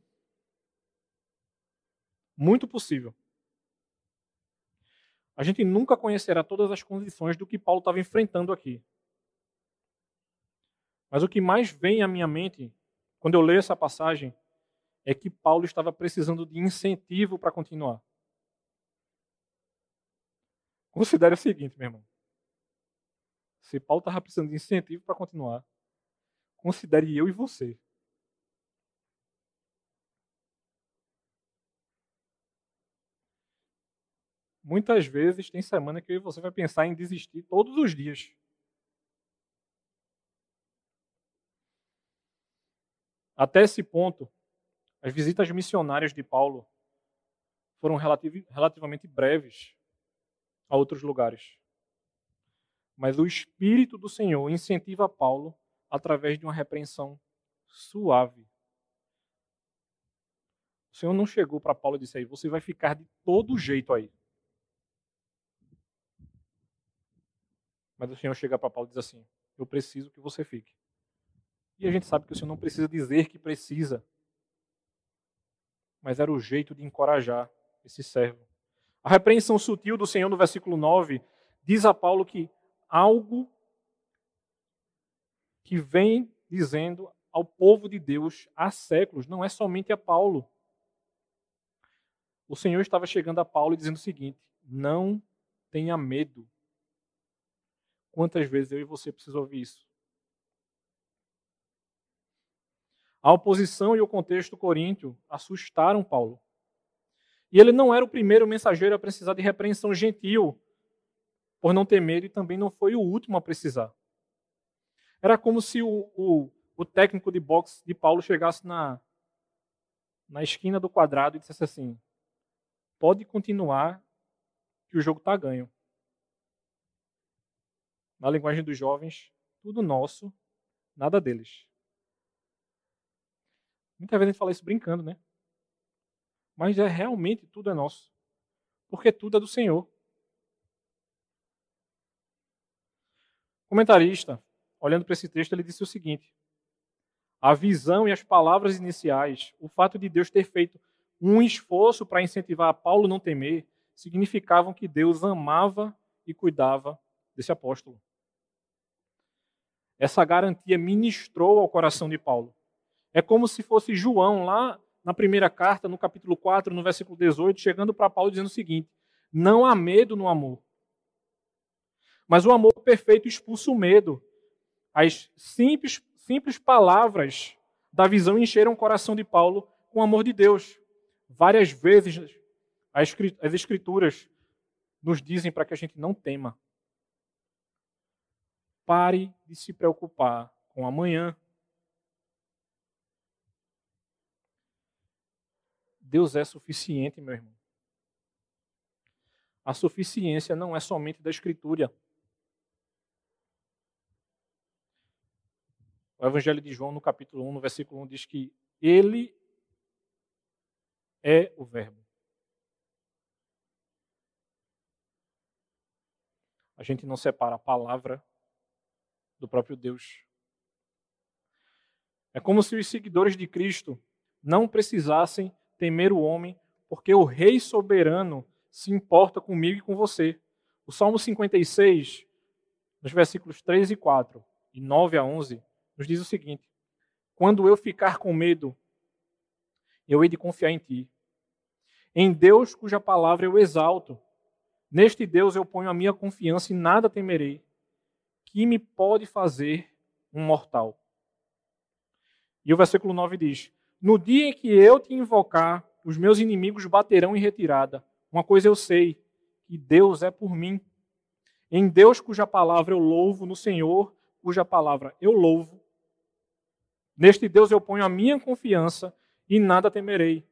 Muito possível. A gente nunca conhecerá todas as condições do que Paulo estava enfrentando aqui. Mas o que mais vem à minha mente quando eu leio essa passagem é que Paulo estava precisando de incentivo para continuar. Considere o seguinte, meu irmão. Se Paulo estava precisando de incentivo para continuar, considere eu e você. Muitas vezes tem semana que você vai pensar em desistir todos os dias. Até esse ponto, as visitas missionárias de Paulo foram relativamente breves a outros lugares. Mas o Espírito do Senhor incentiva Paulo através de uma repreensão suave. O Senhor não chegou para Paulo e disse aí, você vai ficar de todo jeito aí. Mas o Senhor chega para Paulo e diz assim: eu preciso que você fique. E a gente sabe que o Senhor não precisa dizer que precisa, mas era o jeito de encorajar esse servo. A repreensão sutil do Senhor no versículo 9 diz a Paulo que algo que vem dizendo ao povo de Deus há séculos, não é somente a Paulo. O Senhor estava chegando a Paulo e dizendo o seguinte: não tenha medo. Quantas vezes eu e você precisamos ouvir isso? A oposição e o contexto coríntio assustaram Paulo. E ele não era o primeiro mensageiro a precisar de repreensão gentil por não ter medo e também não foi o último a precisar. Era como se o, o, o técnico de boxe de Paulo chegasse na, na esquina do quadrado e dissesse assim: pode continuar que o jogo está ganho. Na linguagem dos jovens, tudo nosso, nada deles. Muitas vezes a gente fala isso brincando, né? Mas é realmente tudo é nosso. Porque tudo é do Senhor. Comentarista, olhando para esse texto, ele disse o seguinte: a visão e as palavras iniciais, o fato de Deus ter feito um esforço para incentivar Paulo a não temer, significavam que Deus amava e cuidava desse apóstolo. Essa garantia ministrou ao coração de Paulo. É como se fosse João lá na primeira carta, no capítulo 4, no versículo 18, chegando para Paulo dizendo o seguinte: Não há medo no amor. Mas o amor perfeito expulsa o medo. As simples, simples palavras da visão encheram o coração de Paulo com o amor de Deus. Várias vezes as Escrituras nos dizem para que a gente não tema. Pare de se preocupar com amanhã. Deus é suficiente, meu irmão. A suficiência não é somente da Escritura. O Evangelho de João, no capítulo 1, no versículo 1, diz que Ele é o Verbo. A gente não separa a palavra do próprio Deus. É como se os seguidores de Cristo não precisassem temer o homem, porque o Rei soberano se importa comigo e com você. O Salmo 56, nos versículos 3 e 4, e 9 a 11, nos diz o seguinte: Quando eu ficar com medo, eu hei de confiar em ti. Em Deus, cuja palavra eu exalto. Neste Deus eu ponho a minha confiança e nada temerei. Que me pode fazer um mortal? E o versículo 9 diz: no dia em que eu te invocar, os meus inimigos baterão em retirada. Uma coisa eu sei, que Deus é por mim. Em Deus, cuja palavra eu louvo, no Senhor, cuja palavra eu louvo. Neste Deus eu ponho a minha confiança e nada temerei.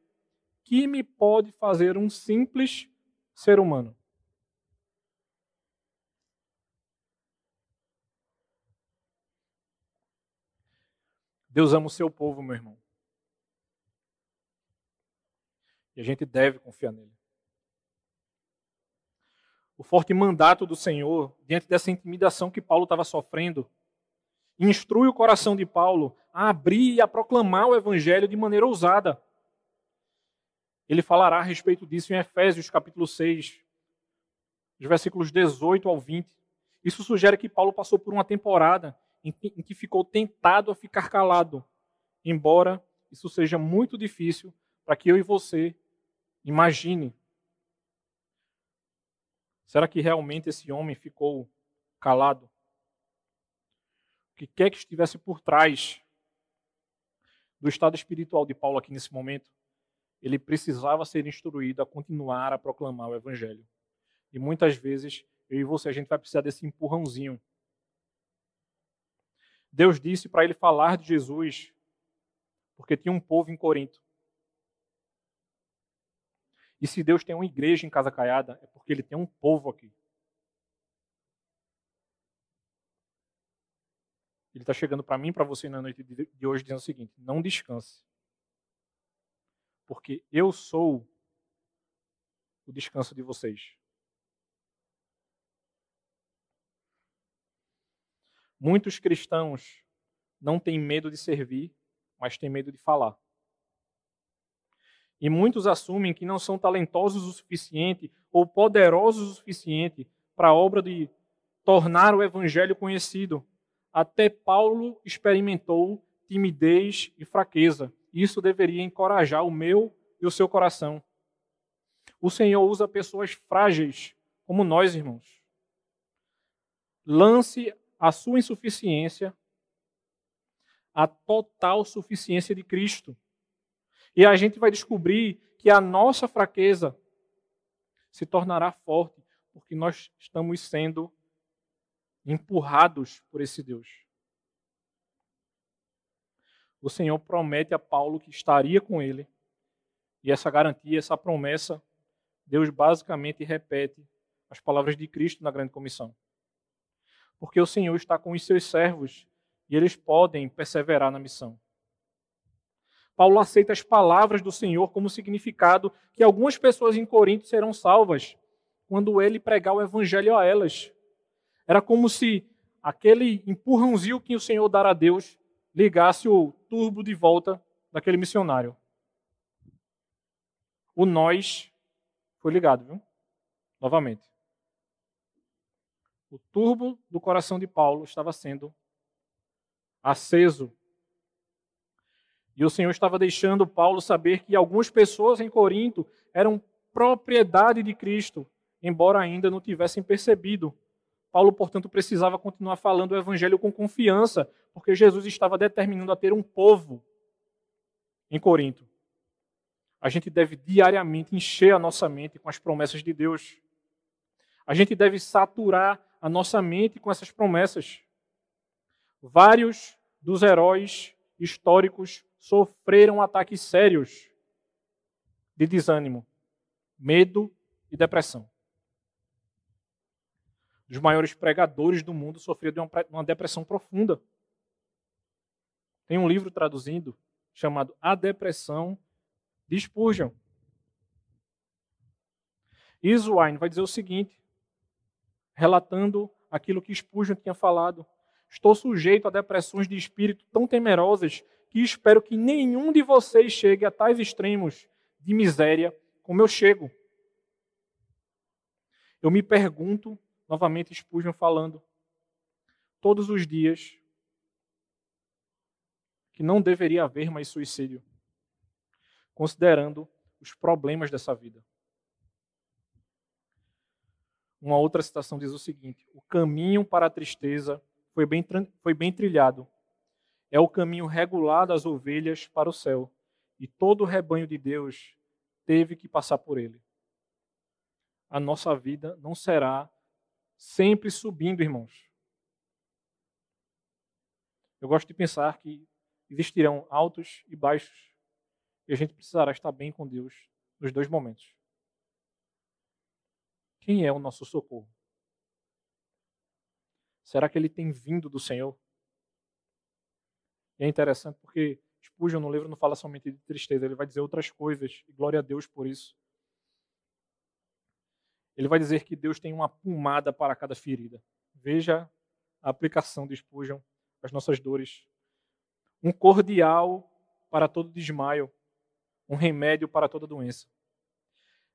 Que me pode fazer um simples ser humano? Deus ama o seu povo, meu irmão. E a gente deve confiar nele. O forte mandato do Senhor, diante dessa intimidação que Paulo estava sofrendo, instrui o coração de Paulo a abrir e a proclamar o evangelho de maneira ousada. Ele falará a respeito disso em Efésios capítulo 6, dos versículos 18 ao 20. Isso sugere que Paulo passou por uma temporada em que ficou tentado a ficar calado, embora isso seja muito difícil para que eu e você Imagine. Será que realmente esse homem ficou calado? Que quer que estivesse por trás do estado espiritual de Paulo aqui nesse momento, ele precisava ser instruído a continuar a proclamar o evangelho. E muitas vezes, eu e você, a gente vai precisar desse empurrãozinho. Deus disse para ele falar de Jesus, porque tinha um povo em Corinto e se Deus tem uma igreja em Casa Caiada, é porque Ele tem um povo aqui. Ele está chegando para mim, para você na noite de hoje, dizendo o seguinte: não descanse. Porque eu sou o descanso de vocês. Muitos cristãos não têm medo de servir, mas têm medo de falar. E muitos assumem que não são talentosos o suficiente ou poderosos o suficiente para a obra de tornar o evangelho conhecido. Até Paulo experimentou timidez e fraqueza. Isso deveria encorajar o meu e o seu coração. O Senhor usa pessoas frágeis como nós, irmãos. Lance a sua insuficiência a total suficiência de Cristo. E a gente vai descobrir que a nossa fraqueza se tornará forte, porque nós estamos sendo empurrados por esse Deus. O Senhor promete a Paulo que estaria com ele, e essa garantia, essa promessa, Deus basicamente repete as palavras de Cristo na grande comissão. Porque o Senhor está com os seus servos e eles podem perseverar na missão. Paulo aceita as palavras do Senhor como significado que algumas pessoas em Corinto serão salvas quando ele pregar o evangelho a elas. Era como se aquele empurrãozinho que o Senhor dará a Deus ligasse o turbo de volta daquele missionário. O nós foi ligado, viu? Novamente. O turbo do coração de Paulo estava sendo aceso. E o Senhor estava deixando Paulo saber que algumas pessoas em Corinto eram propriedade de Cristo, embora ainda não tivessem percebido. Paulo, portanto, precisava continuar falando o evangelho com confiança, porque Jesus estava determinando a ter um povo em Corinto. A gente deve diariamente encher a nossa mente com as promessas de Deus. A gente deve saturar a nossa mente com essas promessas. Vários dos heróis históricos sofreram ataques sérios de desânimo, medo e depressão. Os maiores pregadores do mundo sofreram de uma depressão profunda. Tem um livro traduzindo chamado A Depressão de Spurgeon. Iswine vai dizer o seguinte, relatando aquilo que Spurgeon tinha falado. Estou sujeito a depressões de espírito tão temerosas que espero que nenhum de vocês chegue a tais extremos de miséria como eu chego. Eu me pergunto, novamente Spurgeon falando, todos os dias, que não deveria haver mais suicídio, considerando os problemas dessa vida. Uma outra citação diz o seguinte: o caminho para a tristeza foi bem, foi bem trilhado. É o caminho regular das ovelhas para o céu. E todo o rebanho de Deus teve que passar por ele. A nossa vida não será sempre subindo, irmãos. Eu gosto de pensar que existirão altos e baixos, e a gente precisará estar bem com Deus nos dois momentos. Quem é o nosso socorro? Será que ele tem vindo do Senhor? E é interessante porque Spurgeon no livro não fala somente de tristeza, ele vai dizer outras coisas, e glória a Deus por isso. Ele vai dizer que Deus tem uma pomada para cada ferida. Veja a aplicação de Spurgeon às nossas dores. Um cordial para todo desmaio, um remédio para toda doença.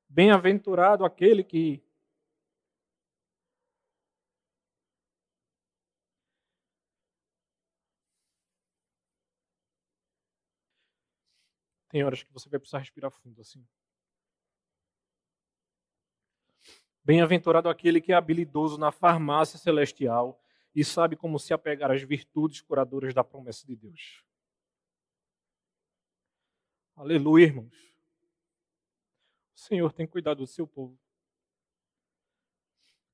Bem-aventurado aquele que Tem horas que você vai precisar respirar fundo assim. Bem-aventurado aquele que é habilidoso na farmácia celestial e sabe como se apegar às virtudes curadoras da promessa de Deus. Aleluia, irmãos. O Senhor tem cuidado do seu povo.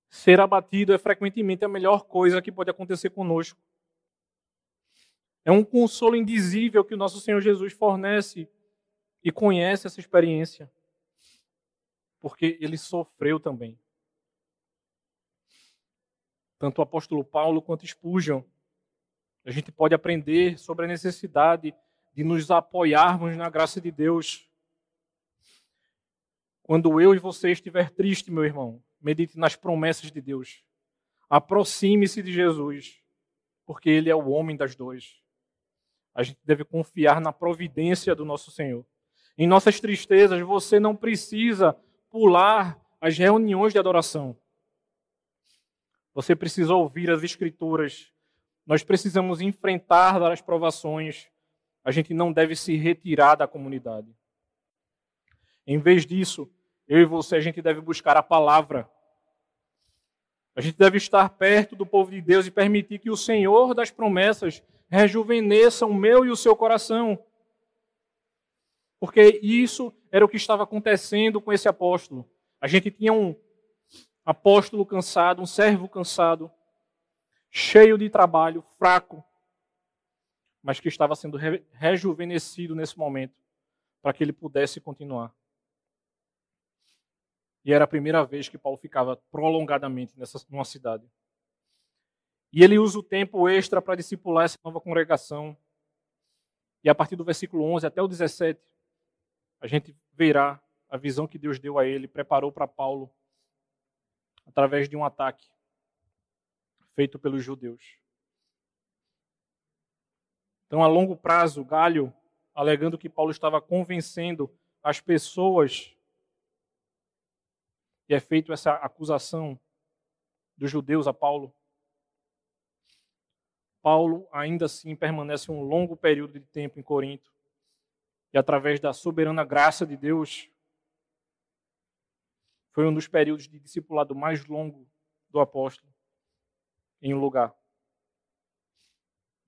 Ser abatido é frequentemente a melhor coisa que pode acontecer conosco. É um consolo indizível que o nosso Senhor Jesus fornece e conhece essa experiência, porque ele sofreu também. Tanto o apóstolo Paulo quanto Spurgeon, a gente pode aprender sobre a necessidade de nos apoiarmos na graça de Deus. Quando eu e você estiver triste, meu irmão, medite nas promessas de Deus. Aproxime-se de Jesus. porque ele é o homem das dores. A gente deve confiar na providência do nosso Senhor. Em nossas tristezas, você não precisa pular as reuniões de adoração. Você precisa ouvir as Escrituras. Nós precisamos enfrentar as provações. A gente não deve se retirar da comunidade. Em vez disso, eu e você, a gente deve buscar a palavra. A gente deve estar perto do povo de Deus e permitir que o Senhor das promessas rejuvenesça o meu e o seu coração. Porque isso era o que estava acontecendo com esse apóstolo. A gente tinha um apóstolo cansado, um servo cansado, cheio de trabalho, fraco, mas que estava sendo rejuvenescido nesse momento para que ele pudesse continuar. E era a primeira vez que Paulo ficava prolongadamente nessa numa cidade. E ele usa o tempo extra para discipular essa nova congregação. E a partir do versículo 11 até o 17, a gente verá a visão que Deus deu a ele, preparou para Paulo, através de um ataque feito pelos judeus. Então, a longo prazo, Galho, alegando que Paulo estava convencendo as pessoas, e é feito essa acusação dos judeus a Paulo, Paulo ainda assim permanece um longo período de tempo em Corinto. E através da soberana graça de Deus, foi um dos períodos de discipulado mais longo do apóstolo em um lugar.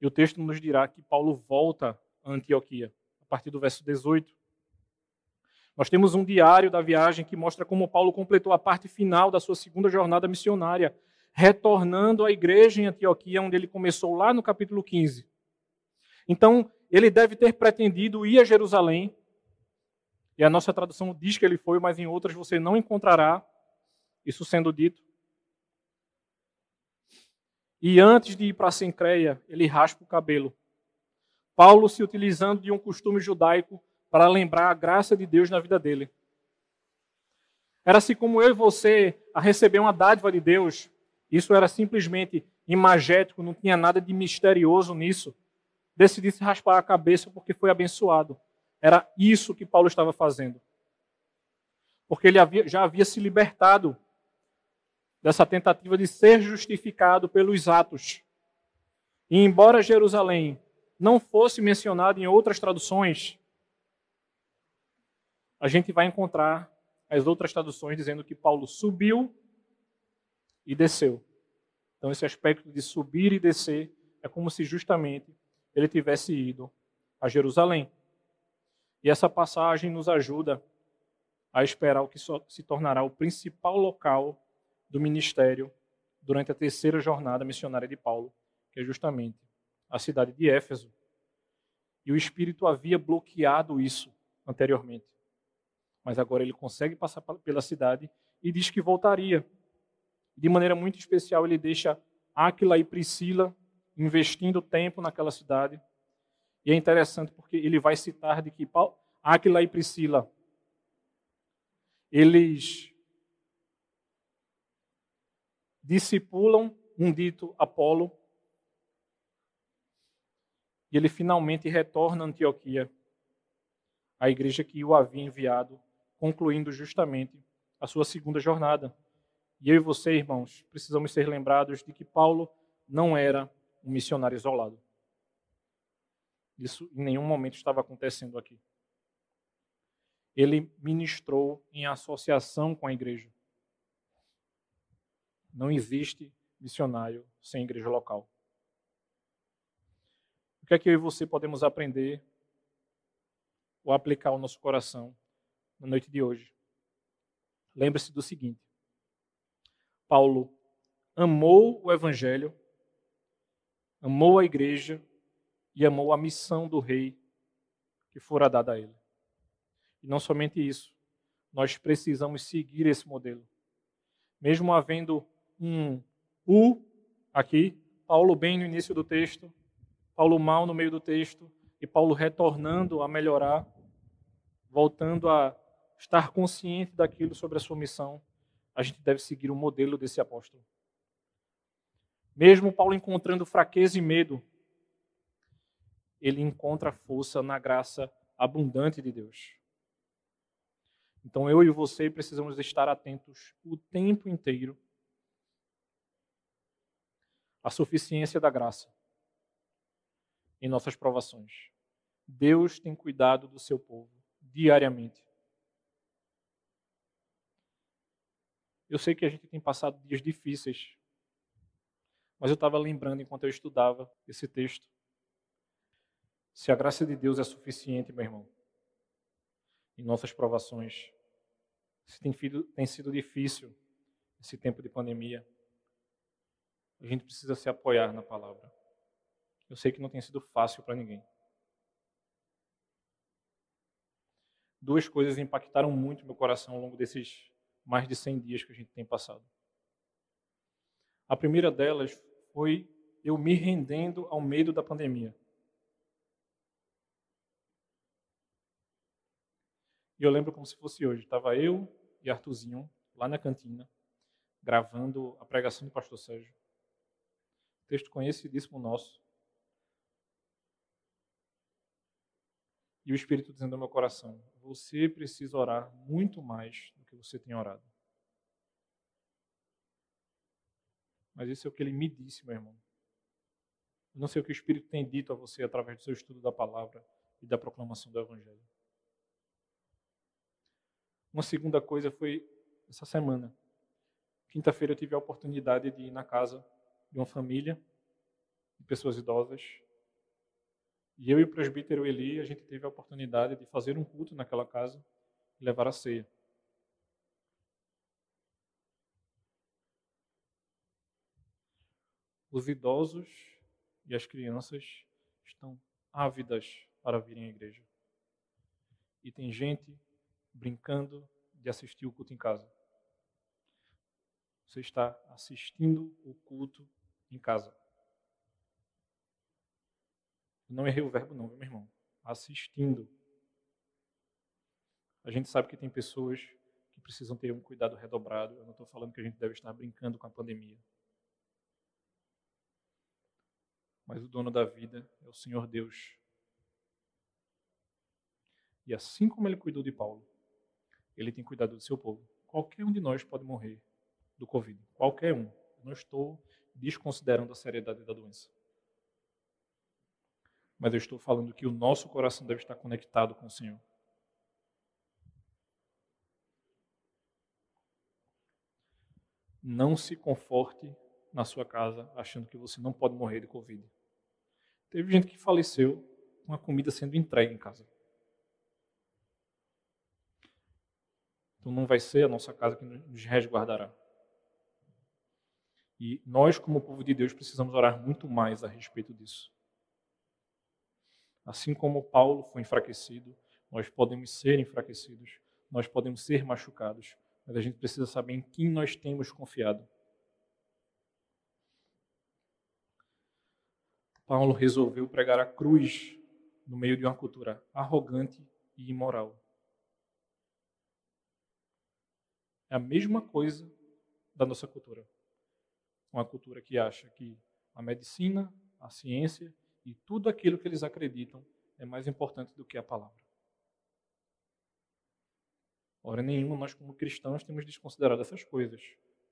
E o texto nos dirá que Paulo volta a Antioquia, a partir do verso 18. Nós temos um diário da viagem que mostra como Paulo completou a parte final da sua segunda jornada missionária, retornando à igreja em Antioquia, onde ele começou lá no capítulo 15. Então, ele deve ter pretendido ir a Jerusalém, e a nossa tradução diz que ele foi, mas em outras você não encontrará isso sendo dito. E antes de ir para a Sencreia, ele raspa o cabelo. Paulo se utilizando de um costume judaico para lembrar a graça de Deus na vida dele. Era assim como eu e você a receber uma dádiva de Deus, isso era simplesmente imagético, não tinha nada de misterioso nisso. Decidi se raspar a cabeça porque foi abençoado. Era isso que Paulo estava fazendo. Porque ele havia, já havia se libertado dessa tentativa de ser justificado pelos atos. E embora Jerusalém não fosse mencionado em outras traduções, a gente vai encontrar as outras traduções dizendo que Paulo subiu e desceu. Então, esse aspecto de subir e descer é como se justamente ele tivesse ido a Jerusalém. E essa passagem nos ajuda a esperar o que se tornará o principal local do ministério durante a terceira jornada missionária de Paulo, que é justamente a cidade de Éfeso. E o Espírito havia bloqueado isso anteriormente. Mas agora ele consegue passar pela cidade e diz que voltaria de maneira muito especial, ele deixa Áquila e Priscila investindo tempo naquela cidade. E é interessante porque ele vai citar de que Áquila e Priscila eles discipulam um dito Apolo e ele finalmente retorna a Antioquia, a igreja que o havia enviado, concluindo justamente a sua segunda jornada. E eu e você, irmãos, precisamos ser lembrados de que Paulo não era um missionário isolado. Isso em nenhum momento estava acontecendo aqui. Ele ministrou em associação com a igreja. Não existe missionário sem igreja local. O que é que eu e você podemos aprender ou aplicar ao nosso coração na noite de hoje? Lembre-se do seguinte: Paulo amou o evangelho, amou a igreja e amou a missão do rei que fora dada a ele. E não somente isso, nós precisamos seguir esse modelo. Mesmo havendo um U aqui, Paulo bem no início do texto, Paulo mal no meio do texto, e Paulo retornando a melhorar, voltando a estar consciente daquilo sobre a sua missão, a gente deve seguir o modelo desse apóstolo. Mesmo Paulo encontrando fraqueza e medo, ele encontra força na graça abundante de Deus. Então eu e você precisamos estar atentos o tempo inteiro à suficiência da graça em nossas provações. Deus tem cuidado do seu povo diariamente. Eu sei que a gente tem passado dias difíceis, mas eu estava lembrando enquanto eu estudava esse texto. Se a graça de Deus é suficiente, meu irmão, em nossas provações, se tem, tem sido difícil esse tempo de pandemia, a gente precisa se apoiar na palavra. Eu sei que não tem sido fácil para ninguém. Duas coisas impactaram muito meu coração ao longo desses mais de 100 dias que a gente tem passado. A primeira delas foi eu me rendendo ao medo da pandemia. E eu lembro como se fosse hoje. Estava eu e Artuzinho lá na cantina, gravando a pregação do pastor Sérgio. Texto conhecidíssimo nosso. E o Espírito dizendo ao meu coração: você precisa orar muito mais do que você tem orado. Mas isso é o que ele me disse, meu irmão. Eu não sei o que o Espírito tem dito a você através do seu estudo da palavra e da proclamação do Evangelho. Uma segunda coisa foi essa semana. Quinta-feira eu tive a oportunidade de ir na casa de uma família de pessoas idosas e eu e o presbítero Eli, a gente teve a oportunidade de fazer um culto naquela casa e levar a ceia. Os idosos e as crianças estão ávidas para virem à igreja. E tem gente brincando de assistir o culto em casa. Você está assistindo o culto em casa. Não errei o verbo, não, meu irmão. Assistindo. A gente sabe que tem pessoas que precisam ter um cuidado redobrado. Eu não estou falando que a gente deve estar brincando com a pandemia. Mas o dono da vida é o Senhor Deus. E assim como ele cuidou de Paulo, ele tem cuidado do seu povo. Qualquer um de nós pode morrer do Covid. Qualquer um. Eu não estou desconsiderando a seriedade da doença mas eu estou falando que o nosso coração deve estar conectado com o Senhor. Não se conforte na sua casa achando que você não pode morrer de Covid. Teve gente que faleceu com a comida sendo entregue em casa. Então não vai ser a nossa casa que nos resguardará. E nós, como povo de Deus, precisamos orar muito mais a respeito disso. Assim como Paulo foi enfraquecido, nós podemos ser enfraquecidos, nós podemos ser machucados, mas a gente precisa saber em quem nós temos confiado. Paulo resolveu pregar a cruz no meio de uma cultura arrogante e imoral. É a mesma coisa da nossa cultura. Uma cultura que acha que a medicina, a ciência e tudo aquilo que eles acreditam é mais importante do que a palavra. Ora nenhuma, nós como cristãos temos desconsiderado essas coisas,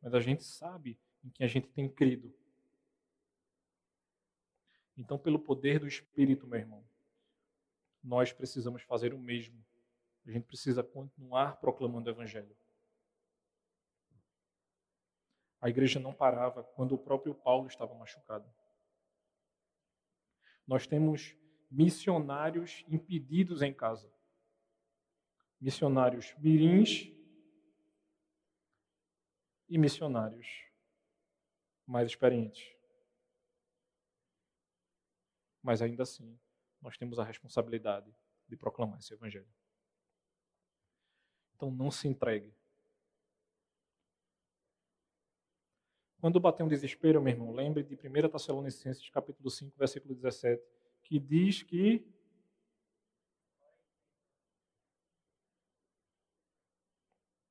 mas a gente sabe em que a gente tem crido. Então, pelo poder do Espírito, meu irmão, nós precisamos fazer o mesmo. A gente precisa continuar proclamando o Evangelho. A igreja não parava quando o próprio Paulo estava machucado. Nós temos missionários impedidos em casa. Missionários mirins e missionários mais experientes. Mas ainda assim, nós temos a responsabilidade de proclamar esse evangelho. Então não se entregue. Quando bater um desespero, meu irmão, lembre de 1 Tessalonicenses capítulo 5, versículo 17, que diz que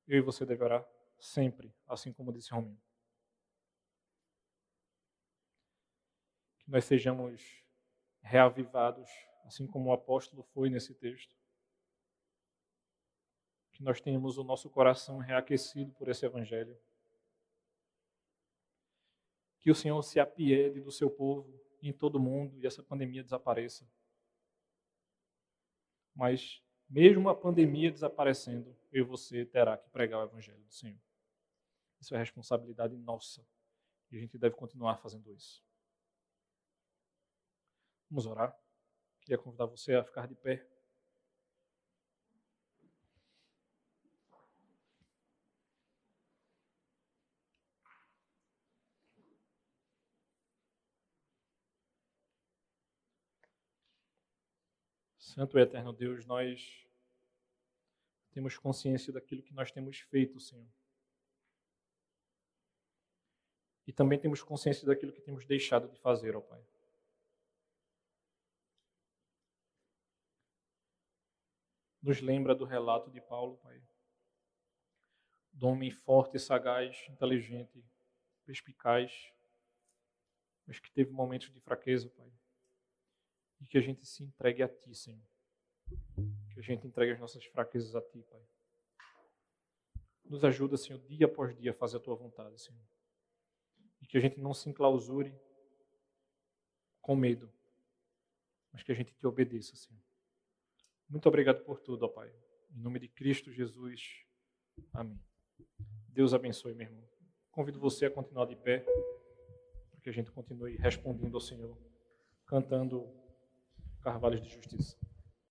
eu e você deverá sempre, assim como disse Rominho. Que nós sejamos reavivados, assim como o apóstolo foi nesse texto. Que nós tenhamos o nosso coração reaquecido por esse evangelho. Que o Senhor se apiede do seu povo em todo o mundo e essa pandemia desapareça. Mas, mesmo a pandemia desaparecendo, eu e você terá que pregar o Evangelho do Senhor. Isso é responsabilidade nossa. E a gente deve continuar fazendo isso. Vamos orar. Queria convidar você a ficar de pé. Santo e eterno Deus, nós temos consciência daquilo que nós temos feito, Senhor. E também temos consciência daquilo que temos deixado de fazer, ó Pai. Nos lembra do relato de Paulo, Pai. Do homem forte, sagaz, inteligente, perspicaz, mas que teve momentos de fraqueza, Pai e que a gente se entregue a Ti, Senhor. Que a gente entregue as nossas fraquezas a Ti, Pai. Nos ajuda, Senhor, dia após dia a fazer a Tua vontade, Senhor. E que a gente não se enclausure com medo, mas que a gente Te obedeça, Senhor. Muito obrigado por tudo, ó Pai. Em nome de Cristo Jesus. Amém. Deus abençoe, meu irmão. Convido você a continuar de pé, para que a gente continue respondendo ao Senhor, cantando carvalhos de justiça.